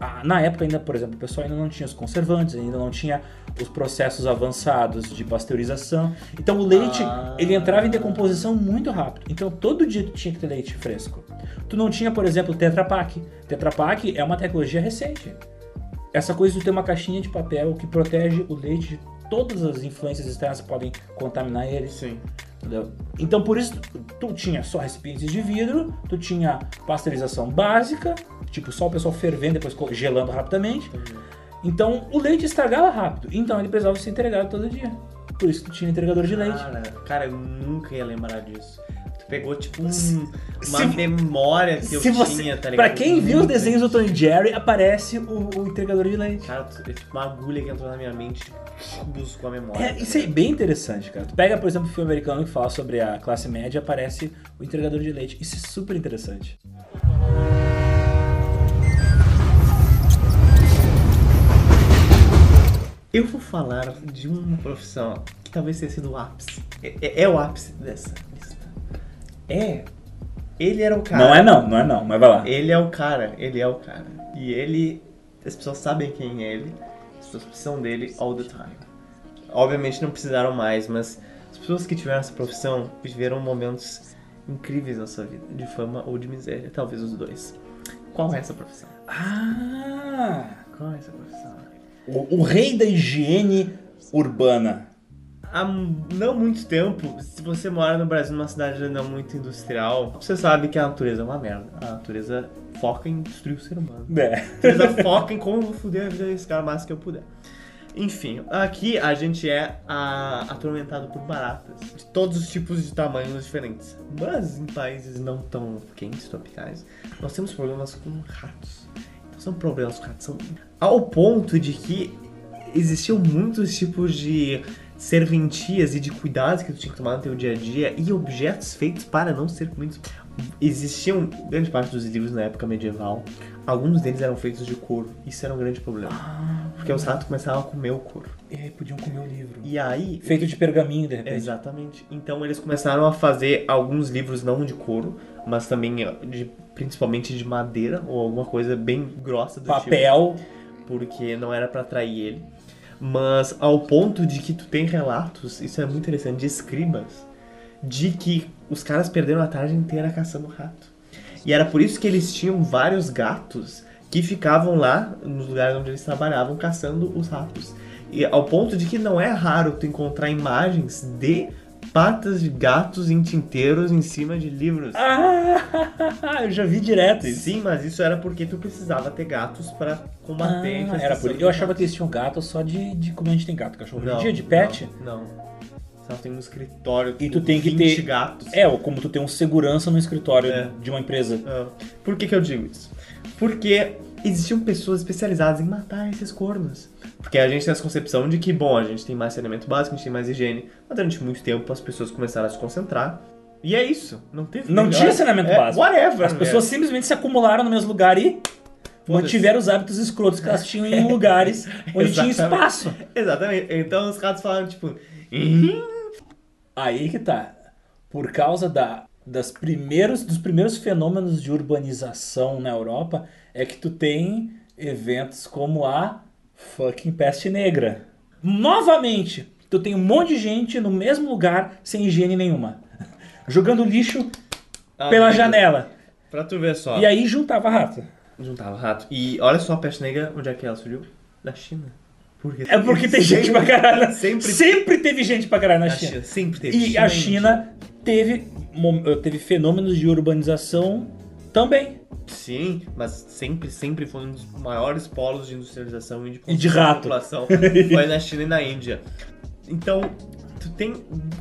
ah, na época ainda, por exemplo, o pessoal ainda não tinha os conservantes, ainda não tinha os processos avançados de pasteurização. Então o leite, Ah. ele entrava em decomposição muito rápido. Então todo dia tu tinha que ter leite fresco. Tu não tinha, por exemplo, Tetra Pak. Tetra Pak é uma tecnologia recente. Essa coisa de ter uma caixinha de papel que protege o leite de todas as influências externas que podem contaminar ele. Sim. Entendeu? Então por isso tu, tinha só recipientes de vidro, tu tinha pasteurização básica, tipo só o pessoal fervendo depois gelando rapidamente. Então o leite estragava rápido, então ele precisava ser entregado todo dia. Por isso tu tinha entregador de leite. Cara, cara, eu nunca ia lembrar disso. Tu pegou, tipo, um- Se- uma se- memória que eu você, tinha, tá ligado? pra quem viu os desenhos do Tom e Jerry, aparece o, o entregador de leite. Cara, é tipo uma agulha que entrou na minha mente, tipo, buscou a memória. É, isso é bem interessante, cara. Tu pega, por exemplo, um filme americano que fala sobre a classe média, aparece o entregador de leite. Isso é super interessante. Eu vou falar de uma profissão que talvez tenha sido o ápice. É, é- é o ápice dessa lista. É. Ele era o cara. Não é não, não é não, mas vai lá. Ele é o cara, ele é o cara. E ele. As pessoas sabem quem é ele, as pessoas precisam dele all the time. Obviamente não precisaram mais, mas as pessoas que tiveram essa profissão viveram momentos incríveis na sua vida, de fama ou de miséria, talvez os dois. Qual é essa profissão? Ah! Qual é essa profissão? O, o rei da higiene urbana. Há não muito tempo, se você mora no Brasil, numa cidade não muito industrial, você sabe que a natureza é uma merda. A natureza foca em destruir o ser humano. É. A natureza foca em como eu vou foder a vida desse cara máximo que eu puder. Enfim, aqui a gente é a- atormentado por baratas de todos os tipos de tamanhos diferentes. Mas em países não tão quentes, tropicais, nós temos problemas com ratos. Não são problemas com ratos, são ao ponto de que existiam muitos tipos de serventias e de cuidados que tu tinha que tomar no teu dia a dia e objetos feitos para não ser comidos. Existiam grande parte dos livros na época medieval, alguns deles eram feitos de couro. Isso era um grande problema, porque os ratos começavam a comer o couro. E aí podiam comer o livro. E aí, Feito de pergaminho, de repente. Exatamente. Então eles começaram a fazer alguns livros não de couro, mas também de, principalmente de madeira ou alguma coisa bem grossa do tipo Papel. Porque não era pra atrair ele. Mas ao ponto de que tu tem relatos, isso é muito interessante, de escribas, de que os caras perderam a tarde inteira caçando rato. E era por isso que eles tinham vários gatos que ficavam lá nos lugares onde eles trabalhavam caçando os ratos. E ao ponto de que não é raro tu encontrar imagens de patas de gatos em tinteiros em cima de livros. Ah, eu já vi direto isso. Sim, mas isso era porque tu precisava ter gatos pra combater a Ah, infestação era por Eu achava que eles tinham gato só de, de como a gente tem gato, cachorro. Não, dia de pet. Não. não. Só tem um escritório E tu tem que 20 ter- gatos. É, ou como tu tem um segurança no escritório É. de uma empresa. Ah, Por que, que eu digo isso? Porque existiam pessoas especializadas em matar esses cornos. Porque a gente tem essa concepção de que, bom, a gente tem mais saneamento básico, a gente tem mais higiene. Mas durante muito tempo as pessoas começaram a se concentrar. E é isso. Não teve Não melhor. tinha saneamento É, básico. Whatever. As pessoas simplesmente se acumularam no mesmo lugar e mantiveram os hábitos escrotos que elas tinham em lugares onde tinha espaço. Exatamente. Então os ratos falaram, tipo. "Ih, Aí que tá. Por causa da, das primeiros, dos primeiros fenômenos de urbanização na Europa, é que tu tem eventos como a fucking peste negra. Novamente, tu tem um monte de gente no mesmo lugar sem higiene nenhuma. Jogando lixo ah, pela amigo, janela. Pra tu ver só. E aí juntava rato. Juntava rato. E olha só a peste negra, onde é que ela surgiu? Da China. Porque É porque tem gente pra caralho. na- Sempre, Sempre teve gente pra caralho na na China. China. Sempre teve. E a. China teve, teve fenômenos de urbanização também. Sim, mas sempre, sempre foi um dos maiores polos de industrialização e de, E de rato. população. foi na China e na Índia. Então, tu tem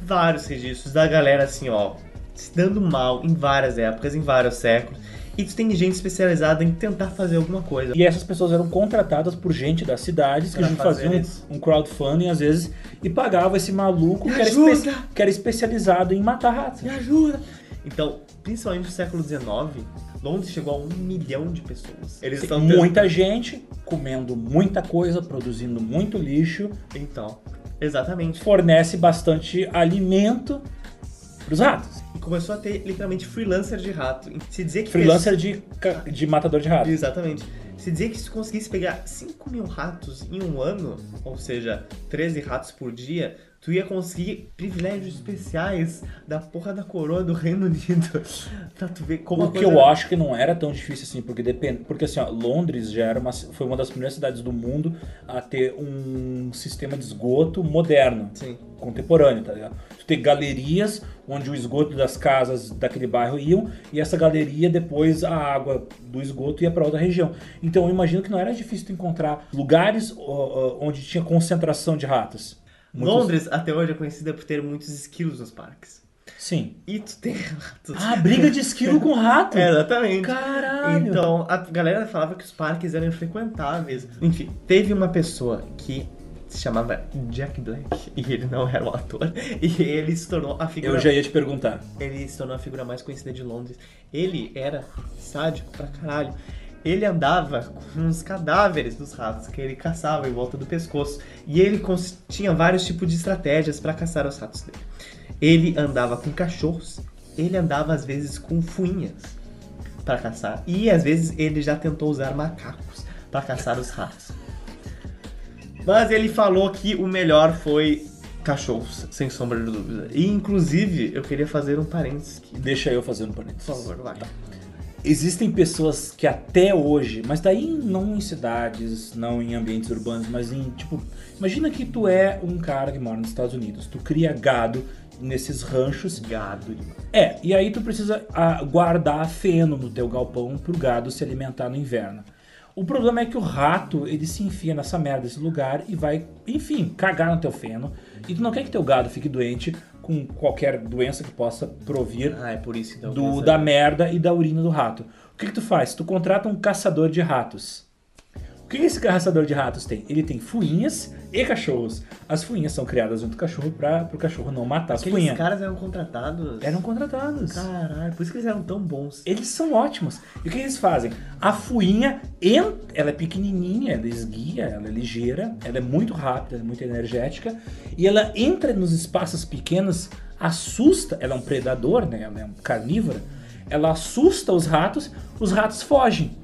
vários registros da galera assim, ó, se dando mal em várias épocas, em vários séculos. E tem gente especializada em tentar fazer alguma coisa. E essas pessoas eram contratadas por gente das cidades que faziam isso. um crowdfunding às vezes e pagava esse maluco que era, espe- que era especializado em matar ratos. Me ajuda! Então, principalmente no século XIX, Londres chegou a um milhão de pessoas. Eles estão Muita gente comendo muita coisa, produzindo muito lixo, Então, exatamente. fornece bastante alimento pros ratos. E começou a ter literalmente freelancer de rato. Se dizer que Freelancer de, ca- de matador de ratos. Exatamente. Se dizer que se conseguisse pegar 5 mil ratos em um ano, ou seja, 13 ratos por dia, tu ia conseguir privilégios especiais da porra da coroa do Reino Unido. pra tu ver como O que coisa- eu acho que não era tão difícil assim, porque depende. Porque assim, ó, Londres já era uma, foi uma das primeiras cidades do mundo a ter um sistema de esgoto moderno, Sim. contemporâneo, tá ligado? Tu tem galerias onde o esgoto das casas daquele bairro iam, e essa galeria depois a água do esgoto ia para outra região. Então eu imagino que não era difícil tu encontrar lugares ó, ó, onde tinha concentração de ratos. Muitos- Londres até hoje é conhecida por ter muitos esquilos nos parques. Sim. E tu tem ratos. Ah, briga de esquilo com rato. É, exatamente. Caralho. Então, a galera falava que os parques eram infrequentáveis. Enfim, teve uma pessoa que se chamava Jack Black, e ele não era um ator, e ele se tornou a figura Eu já ia te perguntar. ele se tornou a figura mais conhecida de Londres. Ele era sádico pra caralho. Ele andava com uns cadáveres dos ratos que ele caçava em volta do pescoço. E ele tinha vários tipos de estratégias pra caçar os ratos dele. Ele andava com cachorros. Ele andava às vezes com fuinhas pra caçar. E às vezes ele já tentou usar macacos pra caçar os ratos. Mas ele falou que o melhor foi cachorros, sem sombra de dúvida. E inclusive eu queria fazer um parênteses aqui. Deixa eu fazer um parênteses. Por favor, vai. Existem pessoas que até hoje, mas daí não em cidades, não em ambientes urbanos, mas em tipo, imagina que tu é um cara que mora nos Estados Unidos, tu cria gado nesses ranchos. Gado. É, e aí tu precisa ah, guardar feno no teu galpão pro gado se alimentar no inverno. O problema é que o rato, ele se enfia nessa merda, desse lugar, e vai, enfim, cagar no teu feno. E tu não quer que teu gado fique doente com qualquer doença que possa provir Ah, é por isso então. do, da merda e da urina do rato. O que, que tu faz? Tu contrata um caçador de ratos. O que esse caçador de ratos tem? Ele tem fuinhas e cachorros. As fuinhas são criadas junto com o cachorro para o cachorro não matar as fuinhas. caras eram contratados. Eram contratados. Caralho, por isso que eles eram tão bons. Eles são ótimos. E o que eles fazem? A fuinha, ela é pequenininha, ela esguia, ela é ligeira, ela é muito rápida, é muito energética. E ela entra nos espaços pequenos, assusta. Ela é um predador, né? Ela é um carnívora. Ela assusta os ratos, os ratos fogem.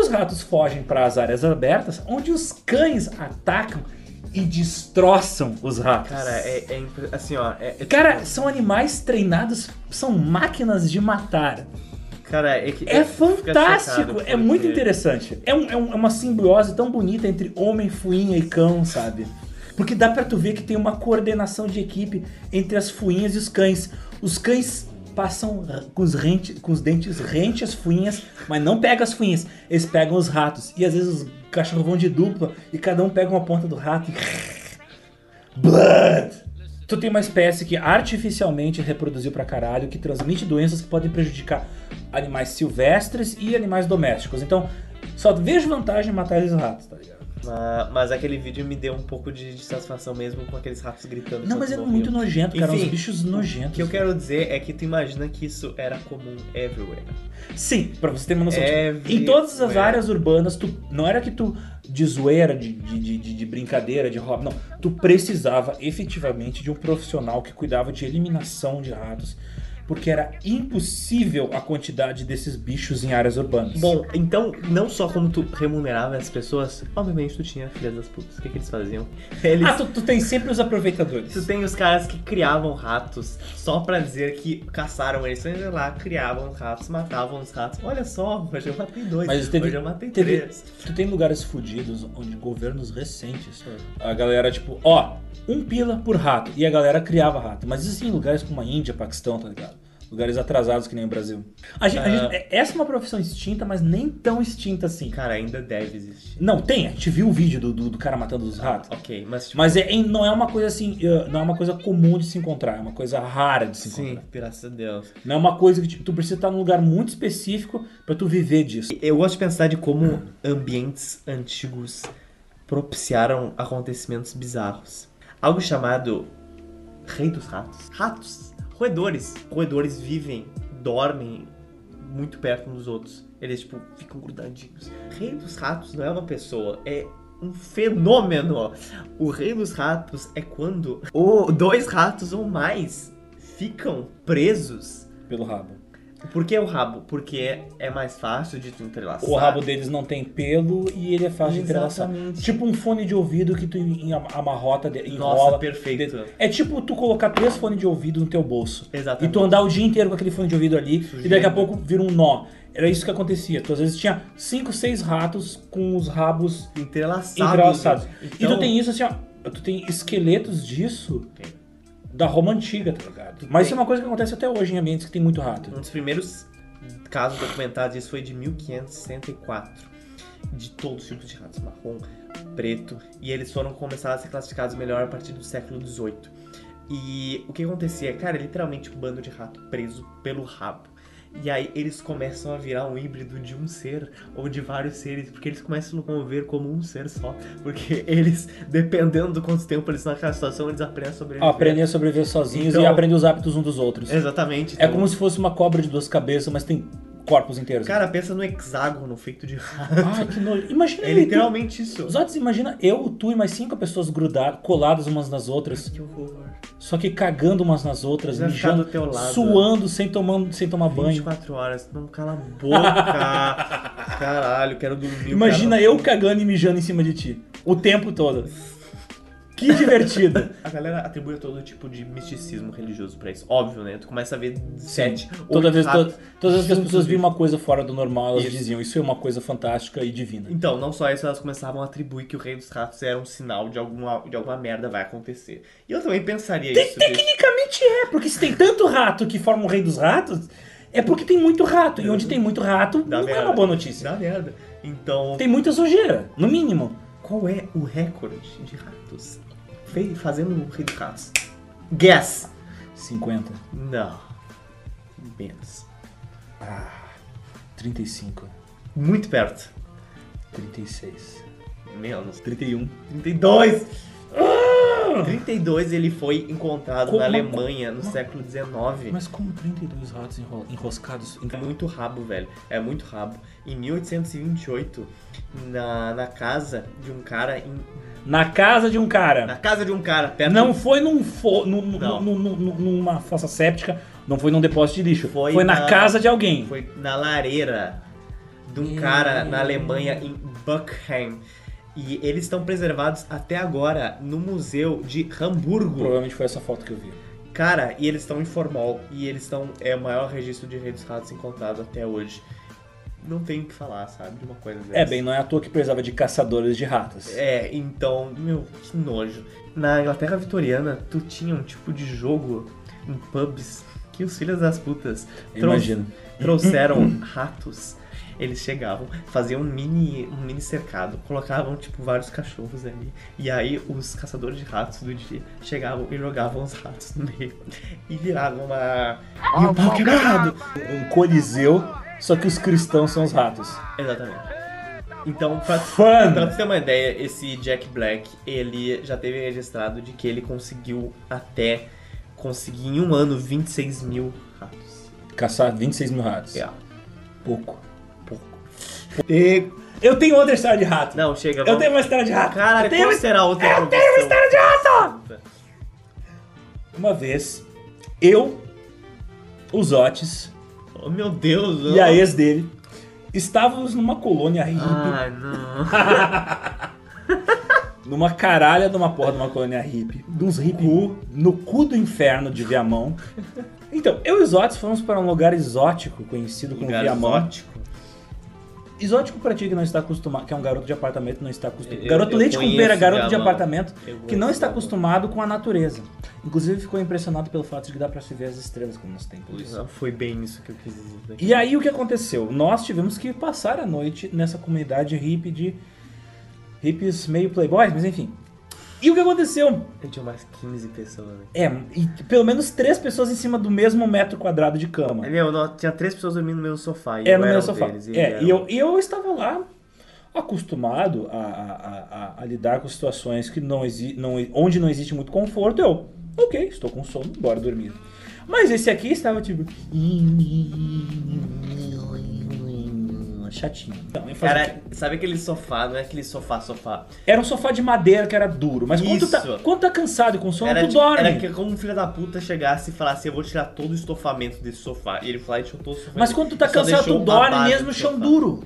Os ratos fogem para as áreas abertas, onde os cães atacam e destroçam os ratos. Cara, é, é assim, ó. É, é Cara, tipo- são animais treinados, são máquinas de matar. cara, é que. É fantástico, é muito interessante. É, é um- é uma simbiose tão bonita entre homem, fuinha e cão, sabe? Porque dá pra tu ver que tem uma coordenação de equipe entre as fuinhas e os cães. Os cães passam com os, rente, com os dentes rente as fuinhas, mas não pegam as fuinhas, eles pegam os ratos. E às vezes os cachorros vão de dupla e cada um pega uma ponta do rato e. Blood! Tu tem uma espécie que artificialmente reproduziu pra caralho, que transmite doenças que podem prejudicar animais silvestres e animais domésticos. Então, só vejo vantagem em matar esses ratos, tá ligado? Mas, mas aquele vídeo me deu um pouco de, de satisfação mesmo com aqueles ratos gritando. Não, mas é muito nojento, cara. Enfim, uns bichos nojentos. O que eu quero dizer é que tu imagina que isso era comum everywhere. Sim, pra você ter uma noção. Tipo, em todas as everywhere. áreas urbanas, tu, não era que tu, de zoeira, de, de, de, de- de brincadeira, de hobby, não. Tu precisava efetivamente de um profissional que cuidava de eliminação de ratos, porque era impossível a quantidade desses bichos em áreas urbanas. Bom, então, não só como tu remunerava as pessoas, obviamente tu tinha filhas das putas. O que, que eles faziam? Eles. Ah, tu, tu tem sempre os aproveitadores. Tu tem os caras que criavam ratos só pra dizer que caçaram eles. Então, eles lá criavam ratos, matavam os ratos. Olha só, hoje eu matei dois. Mas teve, hoje eu matei teve- três. tu tem lugares fudidos onde governos recentes, a galera tipo, ó, um pila por rato, e a galera criava rato. Mas isso em lugares como a Índia, Paquistão, tá ligado? Lugares atrasados que nem o Brasil. A gente, a gente- é- essa é uma profissão extinta, mas nem tão extinta assim. Cara, ainda deve existir. Não, tem. A gente viu o vídeo do, do, do cara matando os ratos. Ok, mas tipo, Mas é, em- não é uma coisa assim, eh, não é uma coisa comum de se encontrar, é uma coisa rara de se sim, encontrar. graças a Deus. Não é uma coisa que tipo, tu precisa estar num lugar muito específico pra tu viver disso. Eu gosto de pensar de como ambientes antigos propiciaram acontecimentos bizarros. Algo chamado Rei dos Ratos. Ratos, roedores. Roedores vivem, dormem muito perto uns dos outros. Eles, tipo, ficam grudadinhos. Rei dos Ratos não é uma pessoa, é um fenômeno. O Rei dos Ratos é quando dois ratos ou mais ficam presos. Pelo rabo. Por que o rabo? Porque é mais fácil de tu entrelaçar. O rabo deles não tem pelo e ele é fácil de entrelaçar. Exatamente. Tipo um fone de ouvido que tu amarrota, de- Nossa, enrola. perfeito. É tipo tu colocar três fones de ouvido no teu bolso. Exatamente. E tu andar o dia inteiro com aquele fone de ouvido ali e Sujeira. daqui a pouco vira um nó. Era isso que acontecia. Tu às vezes tinha cinco, seis ratos com os rabos Entrelaçados. entrelaçados. Então, E tu tem isso assim, ó. Tu tem esqueletos disso Tem. Da Roma antiga, tá ligado? Mas isso é uma coisa que acontece até hoje em ambientes que tem muito rato. Um dos primeiros casos documentados disso foi de 1564. De todos os tipos de ratos, marrom, preto. E eles foram começar a ser classificados melhor a partir do século XVIII. E o que acontecia? Cara, literalmente um bando de rato preso pelo rabo. E aí eles começam a virar um híbrido de um ser ou de vários seres, porque eles começam a conviver como um ser só. Porque eles, dependendo do quanto tempo eles estão naquela situação, eles aprendem a sobreviver. Aprender a sobreviver sozinhos Então- e aprender os hábitos uns dos outros. Exatamente. É então- como se fosse uma cobra de duas cabeças, mas tem corpos inteiros. Cara, pensa no hexágono feito de rato. Ai, que nojo. Imagina É ele, literalmente isso. outros, imagina eu, tu e mais cinco pessoas grudadas, coladas umas nas outras, Que horror. só que cagando umas nas outras, Vai ficar mijando, do teu lado. suando, sem, tomando, sem tomar banho. 24 horas, não cala a boca. Caralho, quero dormir. Imagina cara. eu cagando e mijando em cima de ti. O tempo todo. Que divertido. A galera atribui todo tipo de misticismo religioso pra isso. Óbvio, né? Tu começa a ver sete, Toda vez, ratos to- todas as vezes que as pessoas viam uma coisa fora do normal, elas Isso. diziam, isso é uma coisa fantástica e divina. Então, não só isso, elas começavam a atribuir que o rei dos ratos era um sinal de alguma, de alguma merda vai acontecer. E eu também pensaria isso. de- Tecnicamente é, porque se tem tanto rato que forma o rei dos ratos, é porque tem muito rato. E onde tem muito rato, Dá não é merda. uma boa notícia. Dá merda. Então, Tem muita sujeira, no mínimo. qual é o recorde de ratos Fe- fazendo o rei dos ratos? Guess! 50. Não. Menos. 35. Muito perto. 36. Menos. 31. 32! 32 ele foi encontrado Como- na Alemanha no século XIX. Mas como 32 ratos enro- enroscados? É muito rabo, velho. É muito rabo. Em 1828, na, na casa de um cara em. Na casa de um Na cara. casa de um cara, perto Não foi num fo, num- Não. num- num- num- numa fossa séptica, não foi num depósito de lixo. Foi, Foi na na- casa de alguém. Foi na lareira de um cara na Alemanha, em Buckheim. E eles estão preservados até agora no museu de Hamburgo. Provavelmente foi essa foto que eu vi. Cara, e eles estão em Formol. E eles estão. É o maior registro de rei dos ratos encontrado até hoje. Não tem o que falar, sabe? De uma coisa dessa. É, bem, não é à toa que precisava de caçadores de ratos. É, então, meu, que nojo. Na Inglaterra vitoriana, tu tinha um tipo de jogo em pubs que os filhos das putas Imagino. trouxeram ratos. Eles chegavam, faziam um mini, um mini cercado, colocavam, tipo, vários cachorros ali. E aí os caçadores de ratos do dia chegavam e jogavam os ratos no meio. E viravam uma. E o pau quebrado! Um coliseu, só que os cristãos são os ratos. Exatamente. Então, pra, Fun! pra tu ter uma ideia, esse Jack Black, ele já teve registrado de que ele conseguiu até conseguir em um ano 26 mil ratos. Caçar 26 mil ratos. É, pouco. E... Eu tenho outra história de rato. Não, chega, Eu vamos... tenho uma história de rato. Eu tenho qual uma... será outra Eu tenho uma história de rato! Uma vez, eu, os Otis Oh, meu Deus. e a ex dele estávamos numa colônia hippie. Ai, não. Numa caralha de uma porra de uma colônia hippie. De uns hippie no cu do inferno de Viamão. Então, eu e os Otis fomos para um lugar exótico conhecido como Lugar Viamão. exótico. Exótico pra ti que não está acostumado, que é um garoto de apartamento, não está acostumado. Eu- garoto eu leite com pera, garoto de apartamento, que não está acostumado com a natureza. Inclusive ficou impressionado pelo fato de que dá pra se ver as estrelas quando nós tem isso. Foi bem isso que eu quis dizer. daqui. E aí o que aconteceu? Nós tivemos que passar a noite nessa comunidade hippie de hippies meio playboys, mas enfim. E o que aconteceu? Eu tinha mais 15 pessoas, né? É, e pelo menos três pessoas em cima do mesmo metro quadrado de cama. É, Meu, tinha três pessoas dormindo no mesmo sofá. E É, eu no um sofá. deles, É, ele e eu, e eu estava lá acostumado a, a- a- a lidar com situações que não não, onde não existe muito conforto. Eu, ok, estou com sono, bora dormir. Mas esse aqui estava tipo. Chatinho. Então? Cara, sabe aquele sofá? Não é aquele sofá, sofá. Era um sofá de madeira que era duro. Mas quando tá, quando tá cansado e com sono, Era, tu dorme. era que como um filho da puta chegasse e falasse, eu vou tirar todo o estofamento desse sofá. E ele foi lá e tirou todo o sofá. Mas quando tu tá cansado, tu dorme mesmo no chão sofá. duro.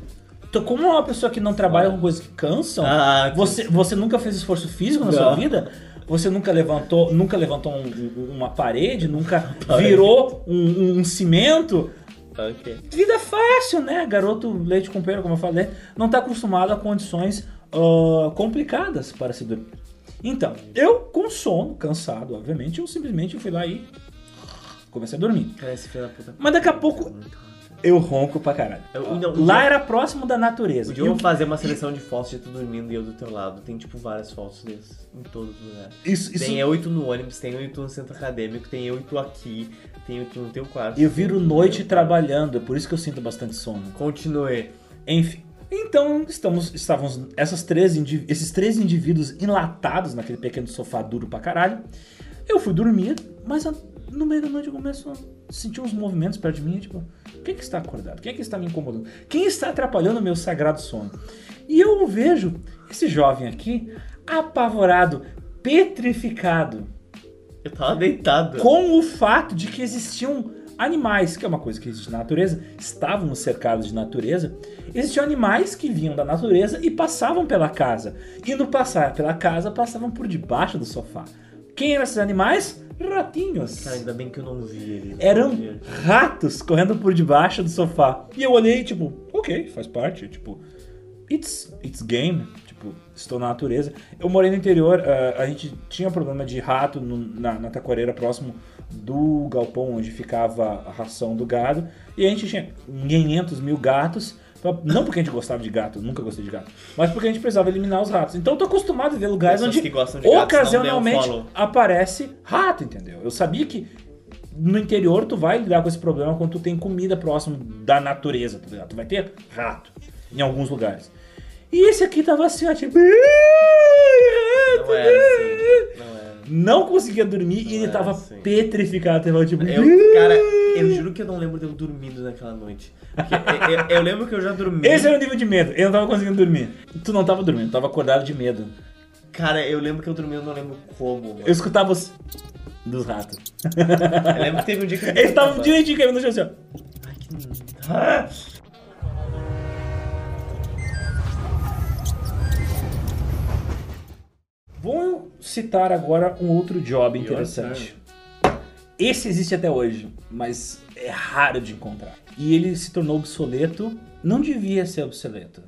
Então, como é uma pessoa que não trabalha com coisas que cansam, Ah, você, você nunca fez esforço físico na Não. sua vida? Você nunca levantou, nunca levantou um- um- uma parede, nunca virou um, um- um cimento. Ok. Vida fácil, né? Garoto leite com pera, como eu falei, não tá acostumado a condições ah, complicadas para se dormir. Então, eu com sono, cansado, obviamente, eu simplesmente fui lá e comecei a dormir. Cara, esse filho da puta. Mas daqui a pouco. Eu ronco pra caralho. Eu- não, Lá dia- era próximo da natureza. Um E dia eu fazer uma seleção de fotos de tu dormindo e eu do teu lado. Tem tipo várias fotos desses em todos os lugares. Isso, isso, Tem eu e tu no ônibus, tem eu e tu no centro acadêmico, tem eu e tu aqui, tem eu e tu no teu quarto. eu viro noite trabalhando, é por isso que eu sinto bastante sono. Continue. Enfim. Então, estamos, estávamos essas três, esses três indivíduos enlatados naquele pequeno sofá duro pra caralho. Eu fui dormir, mas no meio da noite eu começo a sentir uns movimentos perto de mim, tipo, quem que está acordado? Quem é que está me incomodando? Quem está atrapalhando o meu sagrado sono? E eu vejo esse jovem aqui apavorado, petrificado, Eu tava deitado. com o fato de que existiam animais, que é uma coisa que existe na natureza, estávamos cercados de natureza, existiam animais que vinham da natureza e passavam pela casa. E no passar pela casa, passavam por debaixo do sofá. Quem eram esses animais? Ratinhos. Cara, ainda bem que eu não vi ele. Eram ratos correndo por debaixo do sofá. E eu olhei, tipo, ok, faz parte. Tipo, it's, it's game. Tipo, estou na natureza. Eu morei no interior, ah, a gente tinha problema de rato no- na, na taquareira próximo do galpão onde ficava a ração do gado. E a gente tinha 500 mil gatos. Não porque a gente gostava de gato, nunca gostei de gato, mas porque a gente precisava eliminar os ratos. Então eu tô acostumado a ver lugares Pessoas onde não ocasionalmente um aparece rato, entendeu? Eu sabia que no interior tu vai lidar com esse problema quando tu tem comida próximo da natureza, tá ligado? Tu vai ter rato em alguns lugares. E esse aqui tava assim, ó, tipo. Não era assim. Não era. Não conseguia dormir e ele Não tava assim. petrificado. Tava tipo. Eu, cara, eu juro que eu não lembro de eu dormindo naquela noite. Eu, eu- eu lembro que eu já dormi. Esse era o nível de medo. Eu não tava conseguindo dormir. Tu não tava dormindo, tava acordado de medo. Cara, eu lembro que eu dormi, eu não lembro como, mano. Eu escutava os. dos ratos. Eu lembro que teve um dia que eu Eles estavam direitinho caindo no chão assim, ó. Ai, que... Ah! Vou citar agora um outro job interessante. Esse existe até hoje, mas é raro de encontrar. E ele se tornou obsoleto, não devia ser obsoleto,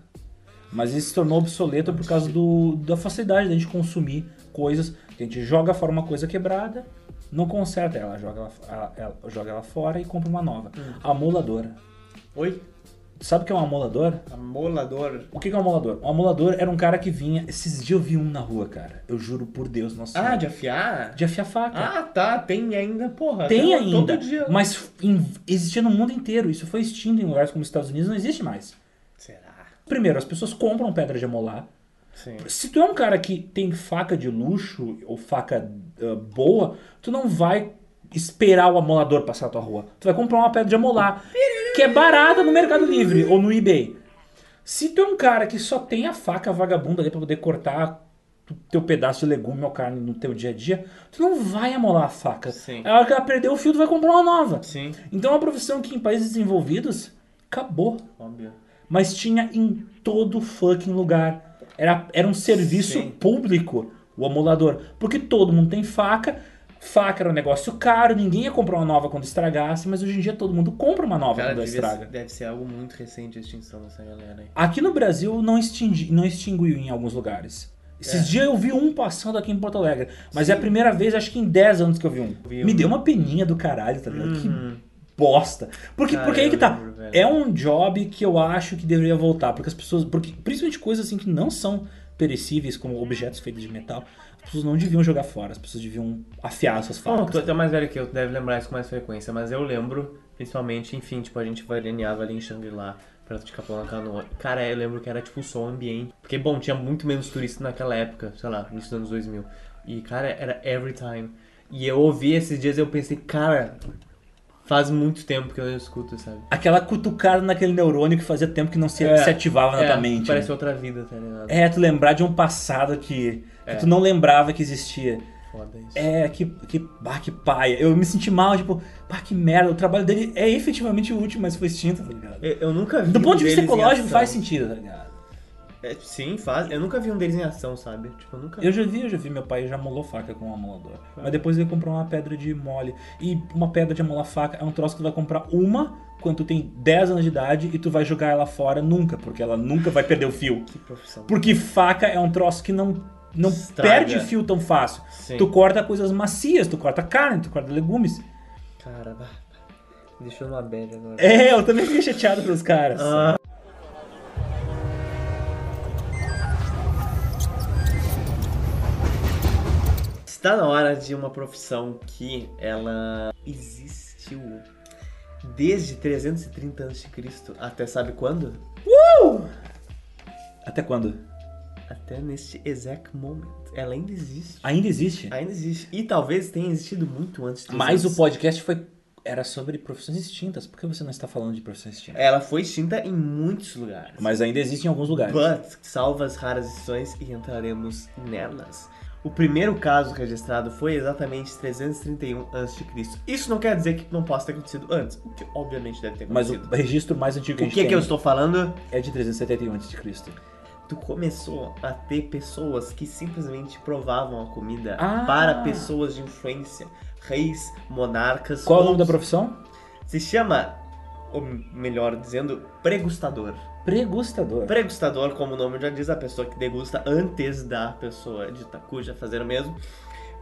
mas ele se tornou obsoleto por causa do, da facilidade da gente consumir coisas. A gente joga fora uma coisa quebrada, não conserta ela, joga ela, ela- ela- joga ela fora e compra uma nova. Amoladora. Oi? Sabe o que é um amolador? Amolador. O que é um amolador? Um amolador era um cara que vinha. Esses dias eu vi um na rua, cara. Eu juro por Deus, nossa. Ah, Senhora. de afiar? de afiar faca. Ah, tá. Tem ainda, porra. Tem ainda, Todo dia. mas em- existia no mundo inteiro. Isso foi extinto em lugares como os Estados Unidos, não existe mais. Será? Primeiro, as pessoas compram pedra de amolar. Sim. Se tu é um cara que tem faca de luxo ou faca ah, boa, tu não vai esperar o amolador passar na tua rua. Tu vai comprar uma pedra de amolar, que é barata no Mercado Livre ou no eBay. Se tu é um cara que só tem a faca vagabunda ali pra poder cortar o teu pedaço de legume ou carne no teu dia a dia, tu não vai amolar a faca. Sim. A hora que ela perder o fio, tu vai comprar uma nova. Sim. Então é uma profissão que em países desenvolvidos acabou. Óbvio. Mas tinha em todo fucking lugar. Era, era um serviço Sim. público o amolador. Porque todo mundo tem faca. Faca era um negócio caro, ninguém ia comprar uma nova quando estragasse, mas hoje em dia todo mundo compra uma nova Cara, quando devia- estraga. deve ser algo muito recente a extinção dessa galera aí. Aqui no Brasil não, extingui, não extinguiu em alguns lugares. Esses É. dias eu vi um passando aqui em Porto Alegre, mas é a primeira vez, acho que em 10 anos que eu vi um. Vi Me um. deu uma peninha do caralho, tá ligado? Uhum. Que bosta. Porque, Cara, porque aí que tá. lembro. É um job que eu acho que deveria voltar, porque as pessoas, porque principalmente coisas assim que não são perecíveis, como objetos feitos de metal, as pessoas não deviam jogar fora, as pessoas deviam afiar suas facas. tu é até mais velho que eu, tu deve lembrar isso com mais frequência, mas eu lembro, principalmente, enfim, tipo, a gente veraneava ali em Shangri-La, perto de Capão na Canoa. Cara, eu lembro que era tipo som ambiente. Porque, bom, tinha muito menos turista naquela época, sei lá, dos anos 2000. E, cara, era every time. E eu ouvi esses dias e eu pensei, cara, faz muito tempo que eu não escuto, sabe? Aquela cutucada naquele neurônio que fazia tempo que não se, É, se ativava na É, tua mente. Parece né? outra vida, tá ligado? É, tu lembrar de um passado que, que É. tu não lembrava que existia. Foda isso. É, que, que, bah, que paia. Eu me senti mal, tipo, pá, que merda. O trabalho dele é efetivamente útil, mas foi extinto, tá ligado? Eu, eu nunca vi Do um ponto de vista ecológico, faz sentido, tá ligado? É, sim, faz. Eu nunca vi um deles em ação, sabe? Tipo, eu nunca Eu já vi, eu já vi, meu pai já molou faca com um amolador. Mas depois ele comprou uma pedra de mole. E uma pedra de amolar faca é um troço que tu vai comprar uma quando tu tem 10 anos de idade e tu vai jogar ela fora nunca, porque ela nunca vai perder o fio. Que profissão. Porque faca é um troço que não, não Estraga. perde fio tão fácil. Sim. Tu corta coisas macias, tu corta carne, tu corta legumes. Cara, deixou numa bad agora. É, eu também fiquei chateado pelos caras. Ah. Está na hora de uma profissão que ela existiu desde 330 a.C. até sabe quando? Até quando? Até neste exact moment. Ela ainda existe. Ainda existe. Ainda existe. E talvez tenha existido muito antes de Mas o 300. podcast foi era sobre profissões extintas. Por que você não está falando de profissões extintas? Ela foi extinta em muitos lugares. Mas ainda existe em alguns lugares. But, salva as raras exceções e entraremos nelas. O primeiro caso registrado foi exatamente 331 a.C. Isso não quer dizer que não possa ter acontecido antes, o que obviamente deve ter Mas o acontecido. registro mais antigo que a o gente que, tem que eu estou falando? é de 371 a.C. Tu começou a ter pessoas que simplesmente provavam a comida Ah. para pessoas de influência, reis, monarcas. Qual é o nome da profissão? Se chama, ou melhor dizendo, pregustador. Pregustador. Pregustador, como o nome já diz, a pessoa que degusta antes da pessoa de cuja fazer o mesmo.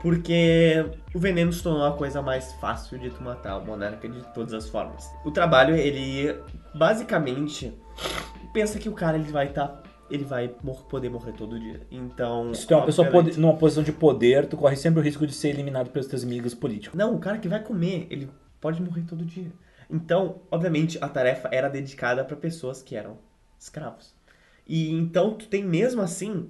Porque o veneno se tornou a coisa mais fácil de tu matar o monarca de todas as formas. O trabalho, ele basicamente pensa que o cara ele vai estar. Ele vai mor- poder morrer todo dia. Então. Se tu é uma pessoa obviamente- numa posição de poder, tu corre sempre o risco de ser eliminado pelos teus amigos políticos. Não, o cara que vai comer, ele pode morrer todo dia. Então, obviamente, a tarefa era dedicada para pessoas que eram escravos. E então tu tem mesmo assim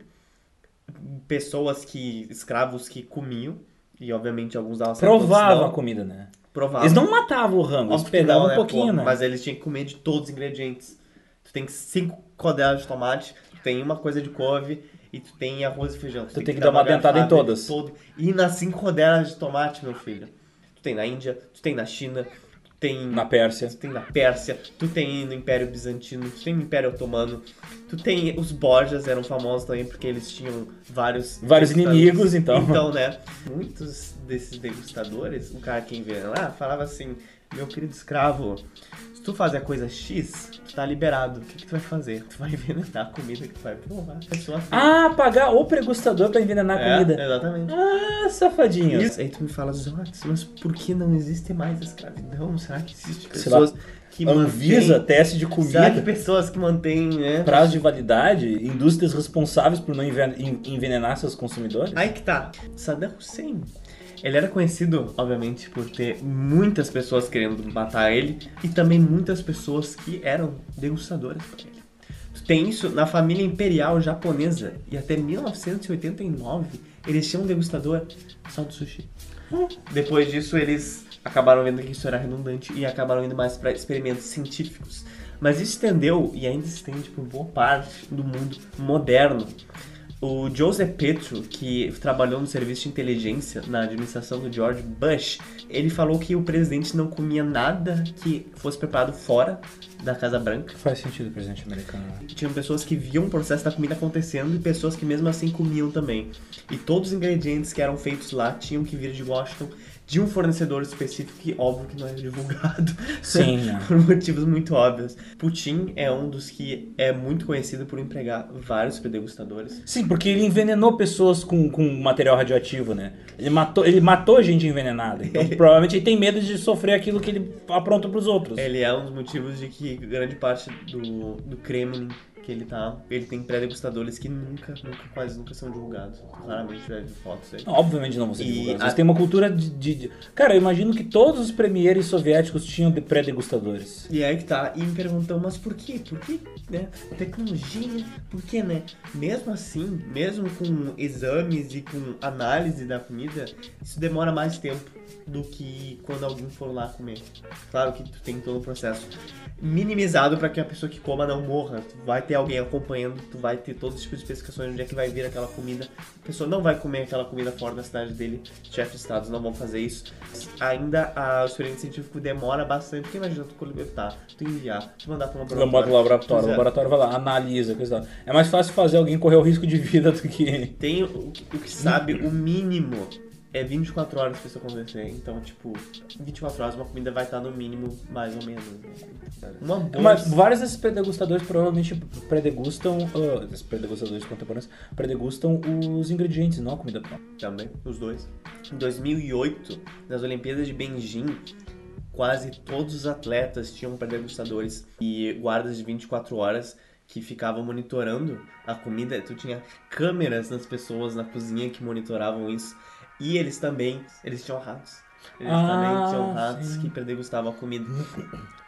pessoas que escravos que comiam e obviamente alguns davam certo, outros Provavam não. a comida, né? provavam. Eles não matavam o rango, eles Óbvio que pegavam não, um pouquinho, pô, né? Mas eles tinham que comer de todos os ingredientes. Tu tem cinco rodelas de tomate, tem uma coisa de couve e tu tem arroz e feijão. Tu, tem que dar uma dentada em todas. todo- E nas cinco rodelas de tomate, meu filho. Tu tem na Índia, tu tem na China, tu tem Na Pérsia. Tu tem na Pérsia, tu tem no Império Bizantino, tu tem no Império Otomano, tu tem os Borgias eram famosos também porque eles tinham vários Vários inimigos, então. Então, né? Muitos desses degustadores, o cara que vê lá, falava assim: "Meu querido escravo, se tu fazer a coisa X, tá liberado. O que, que tu vai fazer? Tu vai envenenar a comida que tu vai provar. Ah, pagar o pregustador pra envenenar a é, comida. exatamente. Ah, safadinhos. Isso. Aí tu me fala, Zox, mas por que não existe mais escravidão? Será que existe pessoas que Anvisa, mantêm... teste de Será que comida, pessoas que mantêm, né? prazo de validade, indústrias responsáveis por não enven- en- envenenar seus consumidores? Aí que tá. Saddam Hussein. Ele era conhecido, obviamente, por ter muitas pessoas querendo matar ele e também muitas pessoas que eram degustadoras pra ele. Tem isso na família imperial japonesa e até 1989 eles tinham um degustador só de sushi. Depois disso eles acabaram vendo que isso era redundante e acabaram indo mais para experimentos científicos. Mas isso estendeu e ainda estende por boa parte do mundo moderno. O Joseph Petro, que trabalhou no serviço de inteligência na administração do George Bush, ele falou que o presidente não comia nada que fosse preparado fora da Casa Branca. Faz sentido, presidente americano. Tinham pessoas que viam o processo da comida acontecendo e pessoas que mesmo assim comiam também. E todos os ingredientes que eram feitos lá tinham que vir de Washington de um fornecedor específico que óbvio que não é divulgado. Sim, né? por motivos muito óbvios. Putin é um dos que é muito conhecido por empregar vários predegustadores. Sim, porque ele envenenou pessoas com, com material radioativo, né? Ele matou, ele matou gente envenenada. Então, provavelmente ele tem medo de sofrer aquilo que ele apronta pros outros. Ele é um dos motivos de que grande parte do, do Kremlin que ele tá, ele tem pré-degustadores que nunca, nunca, quase nunca são divulgados. Claramente ver fotos aí. Obviamente não vão ser divulgados. a- têm uma cultura de, de- de- Cara, eu imagino que todos os premieres soviéticos tinham de pré-degustadores. E aí que tá, e me perguntam, mas por quê? Por que, né? Tecnologia, por que, né? Mesmo assim, mesmo com exames e com análise da comida, isso demora mais tempo do que quando alguém for lá comer. Claro que tu tem todo o processo minimizado para que a pessoa que coma não morra. Tu vai ter alguém acompanhando, tu vai ter todos os tipos de especificações onde é que vai vir aquela comida. A pessoa não vai comer aquela comida fora da cidade dele. Chefes de estados não vão fazer isso. Ainda a, o experimento científico demora bastante, porque imagina tu coletar, tu enviar, tu mandar para uma Tu bota no laboratório, o laboratório vai lá, analisa, coisa. É mais fácil fazer alguém correr o risco de vida do que. Tem o, o que sabe, o mínimo é 24 horas pra isso acontecer. Então, tipo, 24 horas uma comida vai estar no mínimo, mais ou menos. né? Uma boa. Mas vários desses predegustadores provavelmente predegustam. ah, esses predegustadores contemporâneos predegustam os ingredientes, não a comida pronta. Também, os dois. Em 2008, nas Olimpíadas de Beijing, quase todos os atletas tinham pré-degustadores e guardas de 24 horas que ficavam monitorando a comida. Tu tinha câmeras nas pessoas na cozinha que monitoravam isso. E eles também, eles tinham ratos. Eles Ah, também tinham ratos sim. que predegustavam a comida.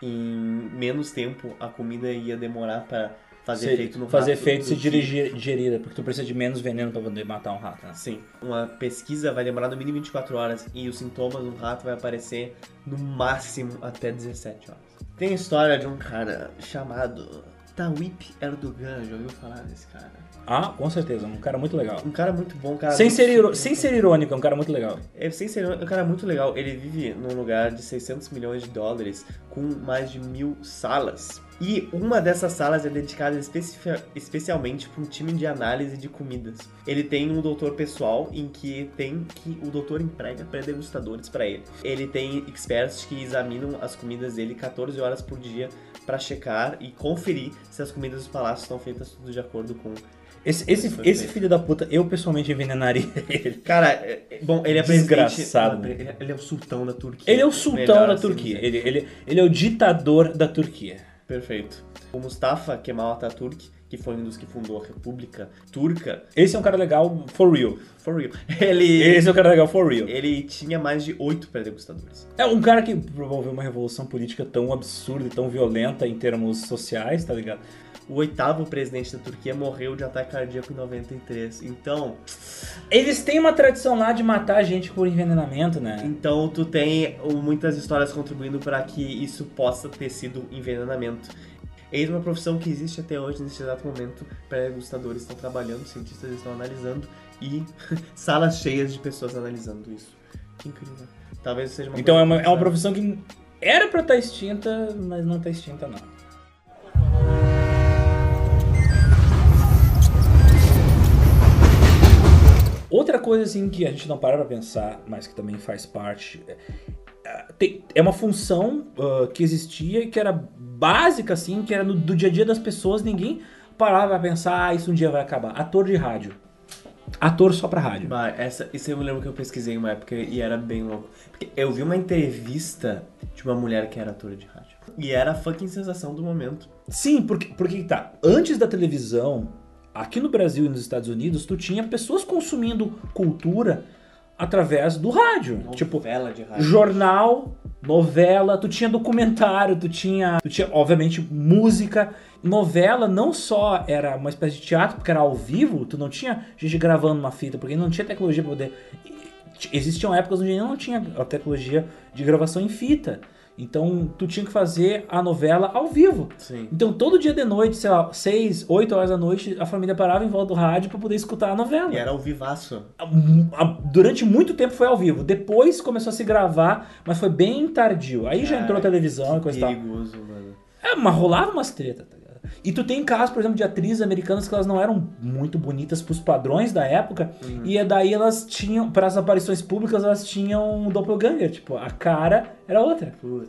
em menos tempo, a comida ia demorar para fazer Se- efeito no fazer rato efeito do se dirigir digerida, porque tu precisa de menos veneno pra poder matar um rato. Né? Sim, uma pesquisa vai demorar no mínimo 24 horas e os sintomas do rato vai aparecer no máximo até 17 horas. Tem a história de um cara chamado Tawip Erdogan, já ouviu falar desse cara? Ah, com certeza, um cara muito legal. Um cara muito bom, um cara Sem muito ser, iro- sem ser irônico, é um cara muito legal. É, sem ser um cara muito legal. Ele vive num lugar de 600 milhões de dólares com mais de mil salas. E uma dessas salas é dedicada especifi- especialmente para um time de análise de comidas. Ele tem um doutor pessoal em que tem que o doutor emprega pré-degustadores para ele. Ele tem experts que examinam as comidas dele 14 horas por dia para checar e conferir se as comidas dos palácios estão feitas tudo de acordo com Esse, esse, esse filho da puta, eu pessoalmente envenenaria ele. Cara, é- bom, ele é Desgraçado. Ele, ele é o sultão da Turquia. Ele é o sultão Melhor da assim Turquia. dizer. Ele, ele, ele é o ditador da Turquia. Perfeito. O Mustafa Kemal Atatürk, que foi um dos que fundou a República Turca, Esse é um cara legal for real. for real, ele, Esse é um cara legal for real. ele tinha mais de oito pré-degustadores. É um cara que promoveu uma revolução política tão absurda e tão violenta em termos sociais, tá ligado? O oitavo presidente da Turquia morreu de ataque cardíaco em 93. Então, Eles têm uma tradição lá de matar gente por envenenamento, né? então tu tem muitas histórias contribuindo para que isso possa ter sido envenenamento. Eis uma profissão que existe até hoje, nesse exato momento. Pré-degustadores estão trabalhando, cientistas estão analisando e salas cheias de pessoas analisando isso. Que incrível. Talvez seja uma Então é uma, é uma profissão que era pra estar extinta, mas não tá extinta não. Outra coisa assim que a gente não para pra pensar, mas que também faz parte, é- é, é uma função ah, que existia e que era básica assim, que era no- do dia a dia das pessoas, ninguém parava pra pensar, ah, isso um dia vai acabar. Ator de rádio. Ator só pra rádio. Bah, essa, isso eu me lembro que eu pesquisei uma época e era bem louco. Porque eu vi uma entrevista de uma mulher que era atora de rádio. E era a fucking sensação do momento. Sim, porque, porque tá. Antes da televisão, aqui no Brasil e nos Estados Unidos, tu tinha pessoas consumindo cultura através do rádio. Tipo, Novela de rádio. jornal, novela, tu tinha documentário, tu tinha, tu tinha, obviamente, música. Novela não só era uma espécie de teatro, porque era ao vivo, tu não tinha gente gravando uma fita, porque não tinha tecnologia pra poder. Existiam épocas onde não tinha a tecnologia de gravação em fita. Então tu tinha que fazer a novela ao vivo. Sim. Então todo dia de noite, sei lá, 6, 8 horas da noite, a família parava em volta do rádio pra poder escutar a novela. E era o vivaço. Durante muito tempo foi ao vivo. Depois começou a se gravar, mas foi bem tardio. Aí já entrou a televisão e coisa e tal. Perigoso, mano. É, mas rolava umas treta? E tu tem casos, por exemplo, de atrizes americanas que elas não eram muito bonitas pros padrões da época, e é daí elas tinham, para as aparições públicas, elas tinham um doppelganger, tipo, a cara era outra. Puta.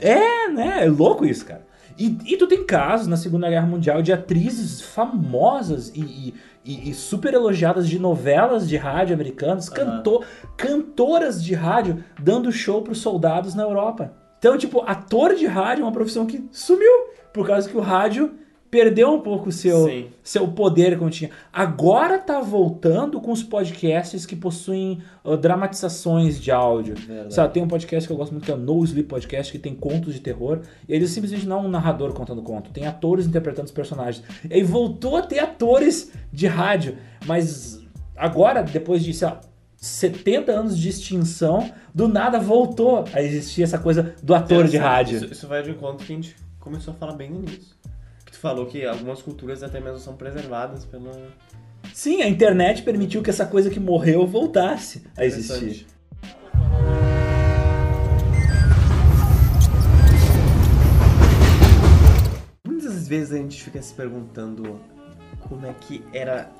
É, né? É louco isso, cara. E, e tu tem casos na Segunda Guerra Mundial de atrizes famosas e, e- e- super elogiadas de novelas de rádio americanas, canto, cantoras de rádio dando show pros soldados na Europa. Então, tipo, ator de rádio é uma profissão que sumiu, por causa que o rádio perdeu um pouco o seu, Sim. seu poder como tinha. Agora tá voltando com os podcasts que possuem ah, dramatizações de áudio. Verdade. Sabe, tem um podcast que eu gosto muito que é o No Sleep Podcast, que tem contos de terror. E eles simplesmente não é um narrador contando conto, tem atores interpretando os personagens. E aí voltou a ter atores de rádio, mas agora, depois de, sei lá, 70 anos de extinção, do nada voltou a existir essa coisa do ator de rádio. Isso, isso vai de encontro que a gente começou a falar bem no início. Que tu falou que algumas culturas até mesmo são preservadas pela. Sim, a internet permitiu que essa coisa que morreu voltasse a existir. Muitas vezes a gente fica se perguntando como é que era.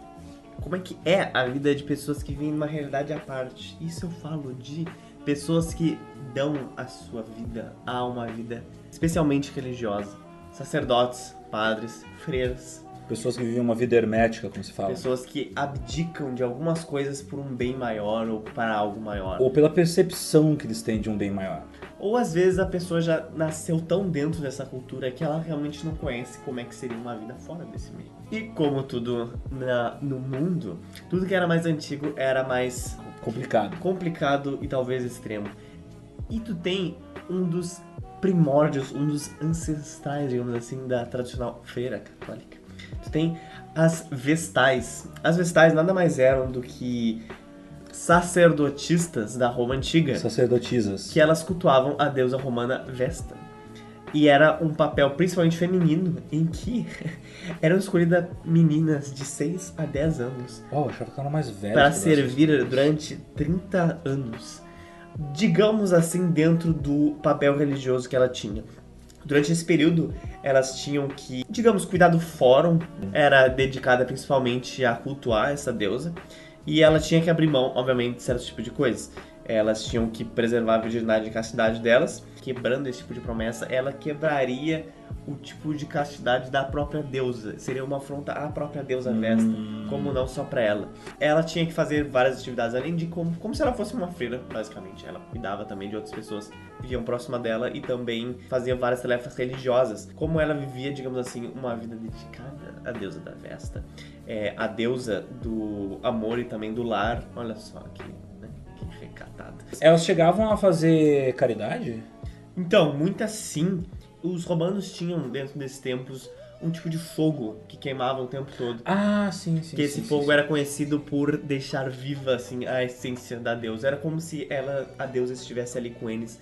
Como é que é a vida de pessoas que vivem numa realidade à parte. Isso eu falo de pessoas que dão a sua vida a uma vida especialmente religiosa. Sacerdotes, padres, freiras, Pessoas que vivem uma vida hermética, como se fala. pessoas que abdicam de algumas coisas por um bem maior ou para algo maior. Ou pela percepção que eles têm de um bem maior. Ou às vezes a pessoa já nasceu tão dentro dessa cultura que ela realmente não conhece como é que seria uma vida fora desse meio. E como tudo na- no mundo, tudo que era mais antigo era mais Complicado. complicado e talvez extremo. E tu tem um dos primórdios, um dos ancestrais, digamos assim, da tradicional feira católica. Tu tem as vestais. As vestais nada mais eram do que sacerdotistas da Roma antiga Sacerdotisas. que elas cultuavam a deusa romana Vesta. E era um papel principalmente feminino, em que eram escolhidas meninas de 6 a 10 anos Oh, eu achava que ela era mais velha. para servir durante 30 anos. Digamos assim, dentro do papel religioso que ela tinha. Durante esse período, elas tinham que, digamos, cuidar do fórum, era dedicada principalmente a cultuar essa deusa, e ela tinha que abrir mão, obviamente, de certo tipo de coisas. Elas tinham que preservar a virgindade e castidade delas, quebrando esse tipo de promessa, ela quebraria o tipo de castidade da própria deusa. Seria uma afronta à própria deusa Vesta, como não só pra ela. Ela tinha que fazer várias atividades, além de como, como se ela fosse uma freira, basicamente. Ela cuidava também de outras pessoas que viviam próxima dela e também fazia várias tarefas religiosas. Como ela vivia, digamos assim, uma vida dedicada à deusa da Vesta, é, a deusa do amor e também do lar. Olha só que, né, que recatada. Elas chegavam a fazer caridade? Então, muito assim, os romanos tinham dentro desses tempos um tipo de fogo que queimava o tempo todo. Ah, sim, sim. que esse sim, fogo sim. era conhecido por deixar viva assim a essência da deusa. Era como se ela, a deusa estivesse ali com eles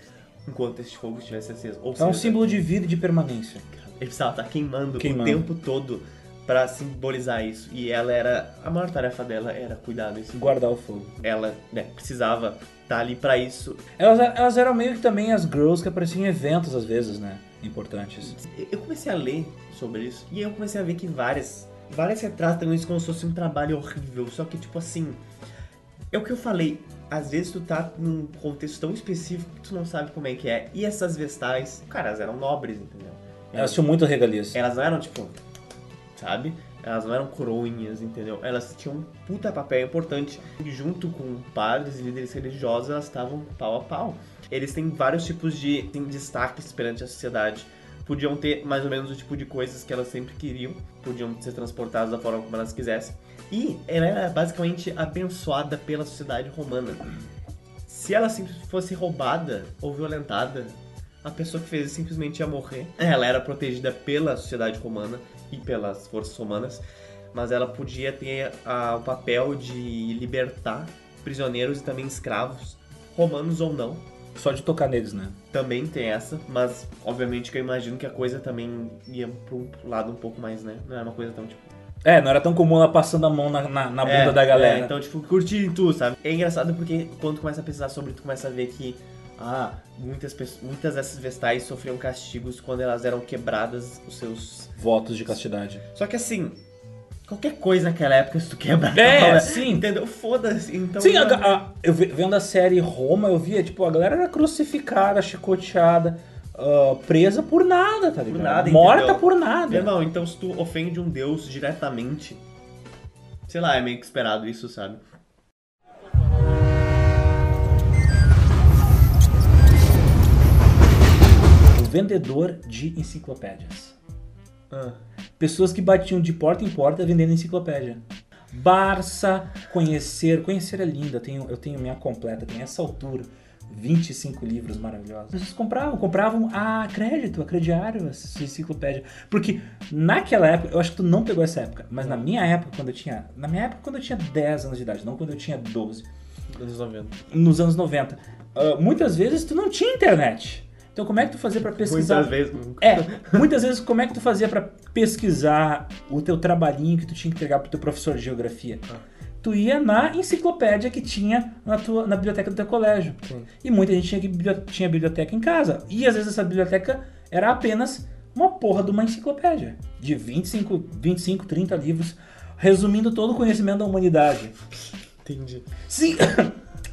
enquanto esse fogo estivesse aceso. Ou É um símbolo de vida e de permanência. ele precisava estar queimando, Queimando. o tempo todo pra simbolizar isso. E ela era a maior tarefa dela era cuidar desse fogo. Guardar o fogo. Ela, né, precisava estar ali pra isso. Elas, elas eram meio que também as girls que apareciam em eventos às vezes, né? Importantes. Eu comecei a ler sobre isso e eu comecei a ver que várias, várias retratam isso como se fosse um trabalho horrível. Só que, tipo assim, é o que eu falei. Às vezes tu tá num contexto tão específico que tu não sabe como é que é. E essas vestais, cara, elas eram nobres, entendeu? Elas tinham muitas regalias. Elas não eram, tipo, sabe? Elas não eram coroinhas, entendeu? Elas tinham um puta papel importante. E junto com padres e líderes religiosos, elas estavam pau a pau. Eles têm vários tipos de destaques perante a sociedade. Podiam ter mais ou menos o tipo de coisas que elas sempre queriam. Podiam ser transportadas da forma como elas quisessem. E ela era basicamente abençoada pela sociedade romana. Se ela sim- fosse roubada ou violentada, a pessoa que fez simplesmente ia morrer. Ela era protegida pela sociedade romana e pelas forças romanas, mas ela podia ter ah, o papel de libertar prisioneiros e também escravos, romanos ou não, Só de tocar neles, né? Também tem essa, mas obviamente que eu imagino que a coisa também ia um lado um pouco mais, né? Não era uma coisa tão tipo. É, não era tão comum ela passando a mão na, na, na bunda É, da galera. é, então, tipo, curtir tu, sabe? É engraçado porque quando tu começa a pesquisar sobre, tu começa a ver que, ah, muitas, pessoas, muitas dessas vestais sofriam castigos quando elas eram quebradas os seus. Votos de castidade. Só que assim, qualquer coisa naquela época, se tu quebra. É, ela- sim. Entendeu? Foda-se. Então, Sim, a, não- a- eu ve- vendo a série Roma, eu via, tipo, a galera era crucificada, chicoteada, ah, presa por nada, tá ligado? nada, Morta entendeu? por nada. Meu irmão, então se tu ofende um deus diretamente, sei lá, é meio que esperado isso, sabe? Vendedor de enciclopédias. Ah, Pessoas que batiam de porta em porta vendendo enciclopédia. Barça, conhecer. Conhecer é linda, eu tenho, eu tenho minha completa, tem essa altura. 25 livros maravilhosos. Vocês compravam, compravam a crédito, a crediário, essa enciclopédia. Porque naquela época, eu acho que tu não pegou essa época, mas na minha época, quando eu tinha. Na minha época, quando eu tinha 10 anos de idade, não quando eu tinha 12 anos 90. nos anos 90. ah, muitas vezes tu não tinha internet. Então como é que tu fazia pra pesquisar? Muitas vezes. nunca. É, muitas vezes como é que tu fazia pra pesquisar o teu trabalhinho que tu tinha que entregar pro teu professor de geografia? Tu ia na enciclopédia que tinha na, tua, na biblioteca do teu colégio. Sim. E muita gente tinha, que tinha biblioteca em casa. E às vezes essa biblioteca era apenas uma porra de uma enciclopédia. De 25, 25 30 livros, resumindo todo o conhecimento da humanidade. Entendi. Sim,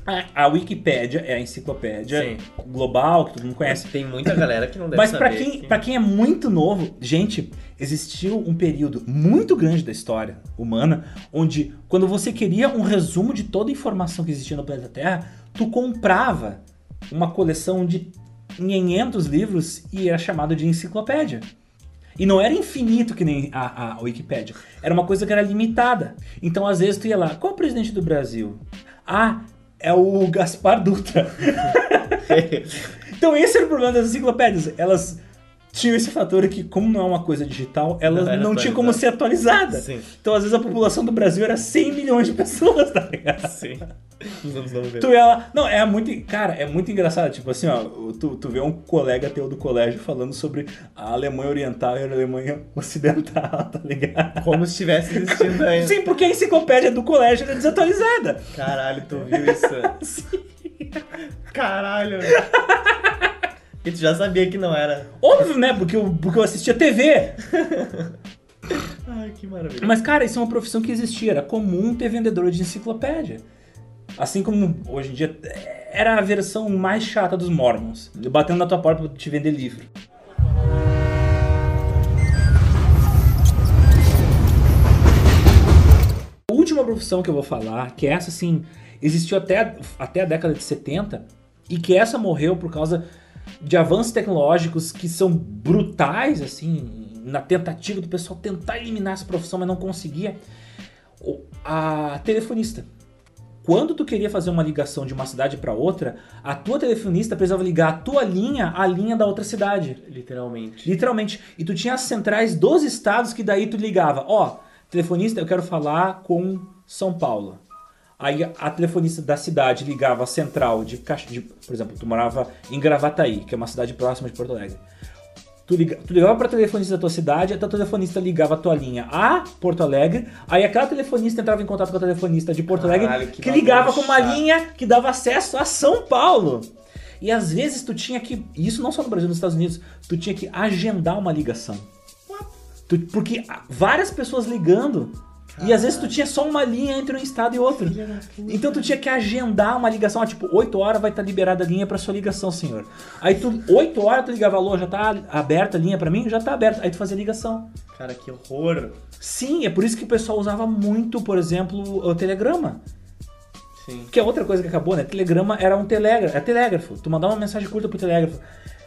a, a Wikipédia é a enciclopédia Sim. global, que todo mundo conhece. Tem muita galera que não deve Mas saber. pra quem, que- pra quem é muito novo, gente, existiu um período muito grande da história humana onde, quando você queria um resumo de toda a informação que existia no planeta Terra, tu comprava uma coleção de 500 livros e era chamado de enciclopédia. E não era infinito que nem a, a Wikipédia. Era uma coisa que era limitada. Então, às vezes, tu ia lá, qual é o presidente do Brasil? Ah, é o Gaspar Dutra. Então esse era o problema das enciclopédias. Elas tinham esse fator que, como não é uma coisa digital, elas Não não tinham como ser atualizada. Sim. Então, às vezes, a população do Brasil era 100 milhões de pessoas, tá ligado? Sim. Nos anos 90. Tu lá. Não, é muito. Cara, é muito engraçado. Tipo assim, ó, tu, tu vê um colega teu do colégio falando sobre a Alemanha Oriental e a Alemanha Ocidental, tá ligado? Como se estivesse existindo ainda. Sim, porque a enciclopédia do colégio era desatualizada. Caralho, tu viu isso? Caralho. E tu já sabia que não era. Óbvio, né? Porque eu, porque eu assistia TV. Ai, que maravilha. Mas, cara, isso é uma profissão que existia. Era comum ter vendedor de enciclopédia. Assim como hoje em dia era a versão mais chata dos Mormons. Batendo na tua porta pra te vender livro. A última profissão que eu vou falar, que essa assim, existiu até, até a década de 70, e que essa morreu por causa de avanços tecnológicos que são brutais, assim, na tentativa do pessoal tentar eliminar essa profissão, mas não conseguia. A telefonista. Quando tu queria fazer uma ligação de uma cidade para outra, a tua telefonista precisava ligar a tua linha à linha da outra cidade. Literalmente. Literalmente. E tu tinha as centrais dos estados que daí tu ligava. Ó, telefonista, eu quero falar com São Paulo. Aí a telefonista da cidade ligava a central de, de por exemplo, tu morava em Gravataí, que é uma cidade próxima de Porto Alegre. Tu, liga, tu ligava pra telefonista da tua cidade, a tua telefonista ligava a tua linha a Porto Alegre, aí aquela telefonista entrava em contato com a telefonista de Porto Caralho, Alegre, que que, ligava com uma linha que dava acesso a São Paulo. E às vezes tu tinha que, isso não só no Brasil, nos Estados Unidos, tu tinha que agendar uma ligação. Tu- porque várias pessoas ligando, e às vezes tu tinha só uma linha entre um estado e outro. Então tu tinha que agendar uma ligação, ah, tipo, 8 horas vai estar liberada a linha pra sua ligação, senhor. Aí tu, 8 horas tu ligava, alô, já tá aberta a linha pra mim? Já tá aberta. Aí tu fazia ligação. Cara, que horror. Sim, é por isso que o pessoal usava muito, por exemplo, o telegrama. Sim. Que é outra coisa que acabou, né? Telegrama era um telégrafo, é telégrafo. Tu mandava uma mensagem curta pro telégrafo.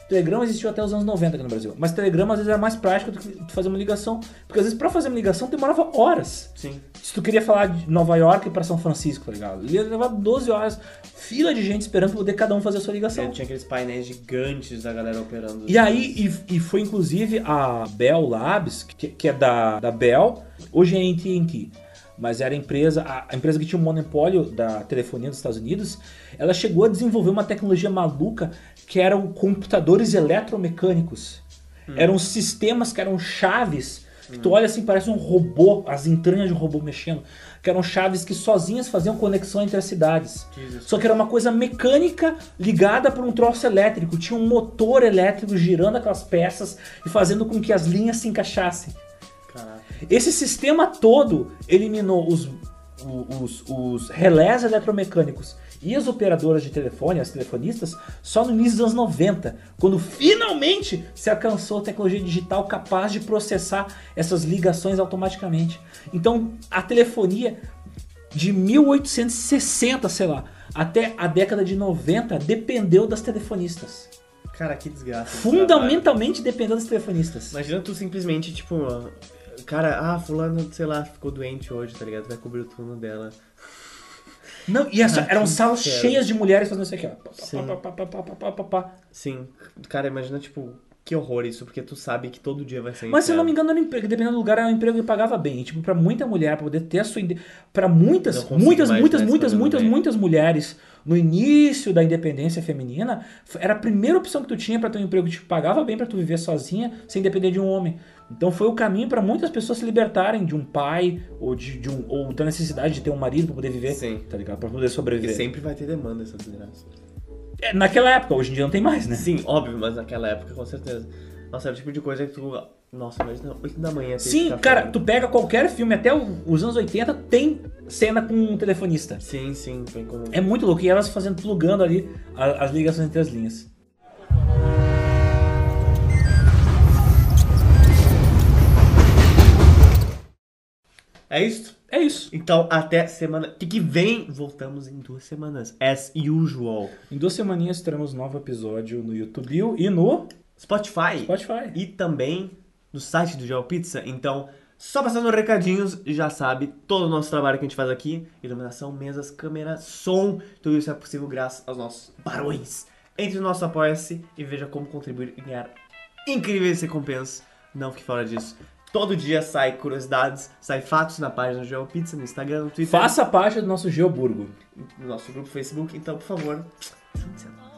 Telegrama existiu até os anos 90 aqui no Brasil. Mas telegrama às vezes era mais prático do que tu fazer uma ligação. Porque às vezes pra fazer uma ligação demorava horas. Sim. Se tu queria falar de Nova York pra São Francisco, tá ligado? Ia levar 12 horas, fila de gente esperando pra poder cada um fazer a sua ligação. Tinha aqueles painéis gigantes da galera operando. E aí, e, e foi inclusive a Bell Labs, que, que é da, da Bell, hoje é AT&T. Mas era a empresa, a, empresa que tinha o monopólio da telefonia dos Estados Unidos, ela chegou a desenvolver uma tecnologia maluca que eram computadores eletromecânicos. Eram sistemas que eram chaves, que tu olha assim, parece um robô, as entranhas de um robô mexendo, que eram chaves que sozinhas faziam conexão entre as cidades. Jesus. Só que era uma coisa mecânica ligada por um troço elétrico, tinha um motor elétrico girando aquelas peças e fazendo com que as linhas se encaixassem. Caraca. Esse sistema todo eliminou os, os, os relés eletromecânicos e as operadoras de telefone, as telefonistas, só no início dos anos 90, quando finalmente se alcançou a tecnologia digital capaz de processar essas ligações automaticamente. Então, a telefonia de 1860, sei lá, até a década de 90 dependeu das telefonistas. Cara, que desgraça. Fundamentalmente dependeu das telefonistas. Imagina tu simplesmente, tipo, cara, ah, fulano, sei lá, ficou doente hoje, tá ligado? Vai cobrir o turno dela. Não, e essa- Ah, eram salas inferno. cheias de mulheres fazendo isso aqui, ó. Sim. pá, pá, pá. Sim. Cara, imagina, tipo, que horror isso, porque tu sabe que todo dia vai sair. Mas se eu não me engano, era um emprego, dependendo do lugar, era um emprego que pagava bem. E, tipo, pra muita mulher, pra poder ter a sua. Pra muitas, muitas, mais muitas, ver muitas, muitas, fazendo muitas mulheres, no início da independência feminina, era a primeira opção que tu tinha pra ter um emprego que te pagava bem pra tu viver sozinha, sem depender de um homem. Então foi o caminho pra muitas pessoas se libertarem de um pai, ou, de, de um, ou da necessidade de ter um marido pra poder viver. Sim. Tá ligado? Pra poder sobreviver. sempre vai ter demanda essa desgraça. É, naquela época, hoje em dia não tem mais, né? Sim, óbvio, mas naquela época, com certeza. Nossa, era o tipo de coisa que tu. Nossa, imagina 8 da manhã. Sim, cara, falando. tu pega qualquer filme, até os anos 80, tem cena com um telefonista. Sim, sim, bem comum. É muito louco. E elas fazendo, plugando ali a- as ligações entre as linhas. É isso? É isso. Então, até semana que vem, voltamos em duas semanas. As usual. Em duas semaninhas teremos novo episódio no YouTube e no Spotify. Spotify. E também no site do Geo Pizza. Então, só passando recadinhos, já sabe todo o nosso trabalho que a gente faz aqui: iluminação, mesas, câmera, som. Tudo isso é possível graças aos nossos barões. Entre no nosso Apoia-se e veja como contribuir e ganhar incríveis recompensas. Não fique fora disso. Todo dia sai curiosidades, sai fatos na página do Geo Pizza, no Instagram, no Twitter, Faça parte do nosso Geoburgo. no nosso grupo Facebook. Então, por favor, junte-se a nós.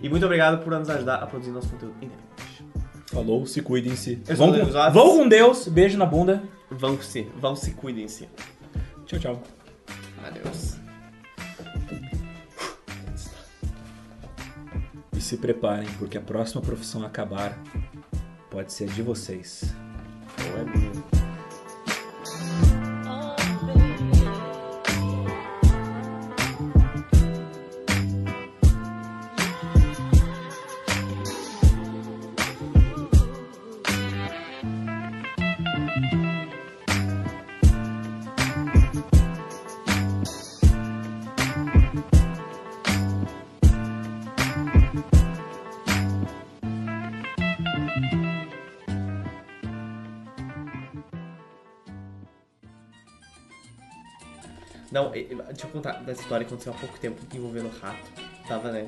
E muito obrigado por nos ajudar a produzir nosso conteúdo independente. Falou, se cuidem-se. Eu sou Vão, o com, vão com Deus. Beijo na bunda. Vão se, vão se cuidem-se. Tchau, tchau. Adeus. E se preparem, porque a próxima profissão a acabar pode ser de vocês. Ou deixa eu contar dessa história que aconteceu há pouco tempo envolvendo rato. Tava, né,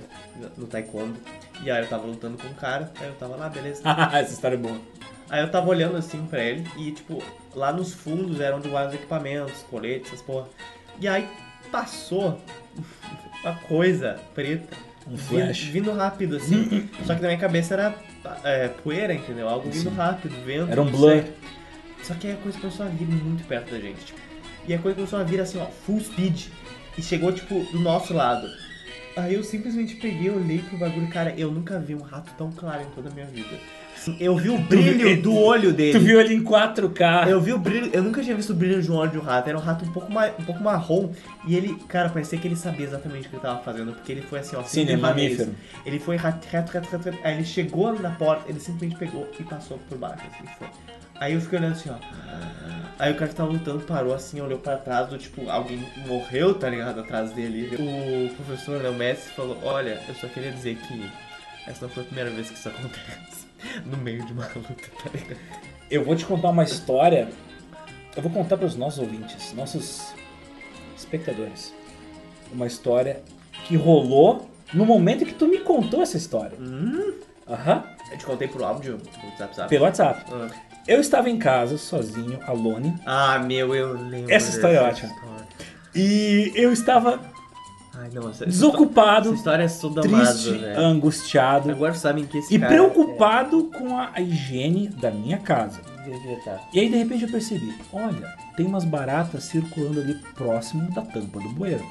no- taekwondo. E aí eu tava lutando com um cara, aí eu tava lá, beleza. Essa história é boa. Aí eu tava olhando assim pra ele e, tipo, lá nos fundos era onde guarda os equipamentos, coletes, essas porra. E aí passou uma coisa preta. Um vindo- flash. Vindo, rápido, assim. Só que na minha cabeça era é, poeira, entendeu? Algo vindo Sim. rápido, vento. Era um blur. Só que aí a coisa começou a vir muito perto da gente, tipo. E a coisa começou a vir assim, ó, full speed. E chegou, tipo, do nosso lado. Aí eu simplesmente peguei, olhei pro bagulho, cara, eu nunca vi um rato tão claro em toda a minha vida. Assim, eu vi o brilho do olho dele. Tu viu ele em 4K. Eu vi o brilho, eu nunca tinha visto o brilho de um olho de um rato. Era um rato um pouco, mais, um pouco marrom. E ele, cara, parecia que ele sabia exatamente o que ele tava fazendo. Porque ele foi assim, ó, Sim, ele é mamífero. Ele foi reto, reto, reto, reto, reto. Aí ele chegou na porta, ele simplesmente pegou e passou por baixo, assim, foi. Aí eu fiquei olhando assim, ó. Aí o cara que tava lutando parou assim, olhou pra trás, do tipo, alguém morreu, tá ligado? Atrás dele. O professor, né, o mestre, falou: Olha, eu só queria dizer que essa não foi a primeira vez que isso acontece. No meio de uma luta, tá ligado? Eu vou te contar uma história. Eu vou contar para os nossos ouvintes, nossos espectadores. Uma história que rolou no momento que tu me contou essa história. Hum? Aham. Eu te contei pro áudio, no WhatsApp? Pelo WhatsApp. Ah, Eu estava em casa, sozinho, alone, Ah, meu, eu lembro. Essa história é ótima. história. e eu estava Ai, não, essa, desocupado, Essa história é triste, velho. angustiado Agora sabem que esse e cara preocupado com a higiene da minha casa. É... E aí de repente eu percebi, olha, tem umas baratas circulando ali próximo da tampa do bueiro.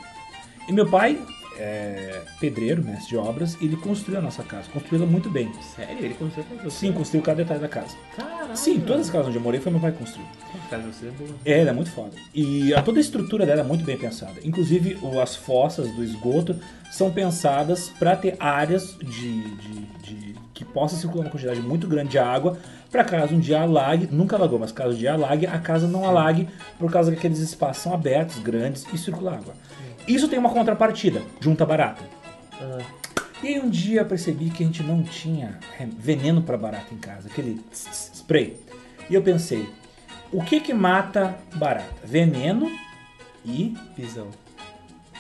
E meu pai é pedreiro, mestre de obras, e ele construiu a nossa casa, construiu ela muito bem. Sério? Ele começou com você? Sim, construiu cada detalhe da casa. Caralho. Sim, todas as casas onde eu morei foi meu pai que construiu. A casa você é boa. É, ela é muito foda. E a, toda a estrutura dela é muito bem pensada. Inclusive, o- as fossas do esgoto são pensadas para ter áreas de, de- de- que possa circular uma quantidade muito grande de água, para caso um dia alague, nunca alagou, mas caso um dia alague, a casa não alague por causa que aqueles espaços são abertos, grandes e circula água. Isso tem uma contrapartida, junta barata. Ah, E aí um dia eu percebi que a gente não tinha veneno para barata em casa, aquele spray. E eu pensei, o que que mata barata? Veneno e pisão.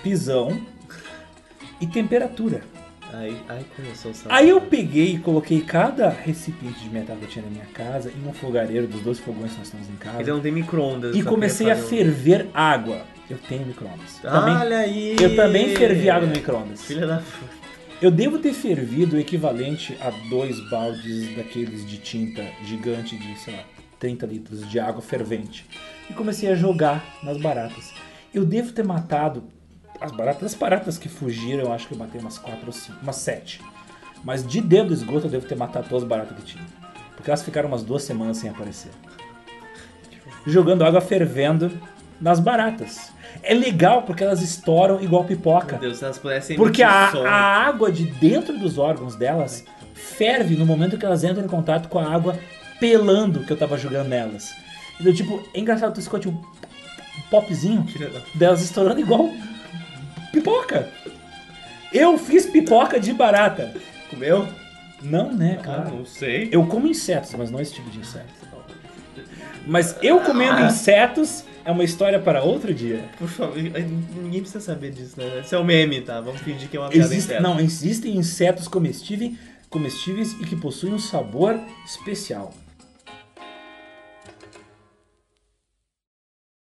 pisão e temperatura. Aí, aí começou o. Aí eu peguei e coloquei cada recipiente de metal que eu tinha na minha casa em um fogareiro dos dois fogões que nós temos em casa. Ele não tem micro-ondas. E só comecei a ferver água. Eu tenho micro-ondas. Olha aí! eu também fervi água no micro-ondas. Filha da. Eu devo ter fervido o equivalente a dois baldes daqueles de tinta gigante de, sei lá, 30 litros de água fervente. E comecei a jogar nas baratas. Eu devo ter matado as baratas, as baratas que fugiram, eu acho que eu matei umas 4 ou 5, umas 7. Mas de dentro do esgoto eu devo ter matado todas as baratas que tinha. Porque elas ficaram umas duas semanas sem aparecer. Jogando água fervendo nas baratas. É legal porque elas estouram igual pipoca. Meu Deus, elas pudessem Porque a, a água de dentro dos órgãos delas ferve no momento que elas entram em contato com a água pelando que eu tava jogando nelas. Então, tipo, é engraçado tu escute um, popzinho delas estourando igual pipoca. Eu fiz pipoca de barata. Comeu? Não, né, Ah, cara? não sei. Eu como insetos, mas não esse tipo de inseto. Mas eu comendo insetos é uma história para outro dia. Por favor, ninguém precisa saber disso, né? Esse é o meme, tá? Vamos fingir que é uma piada Existe, interna. não, existem insetos comestíveis, comestíveis e que possuem um sabor especial.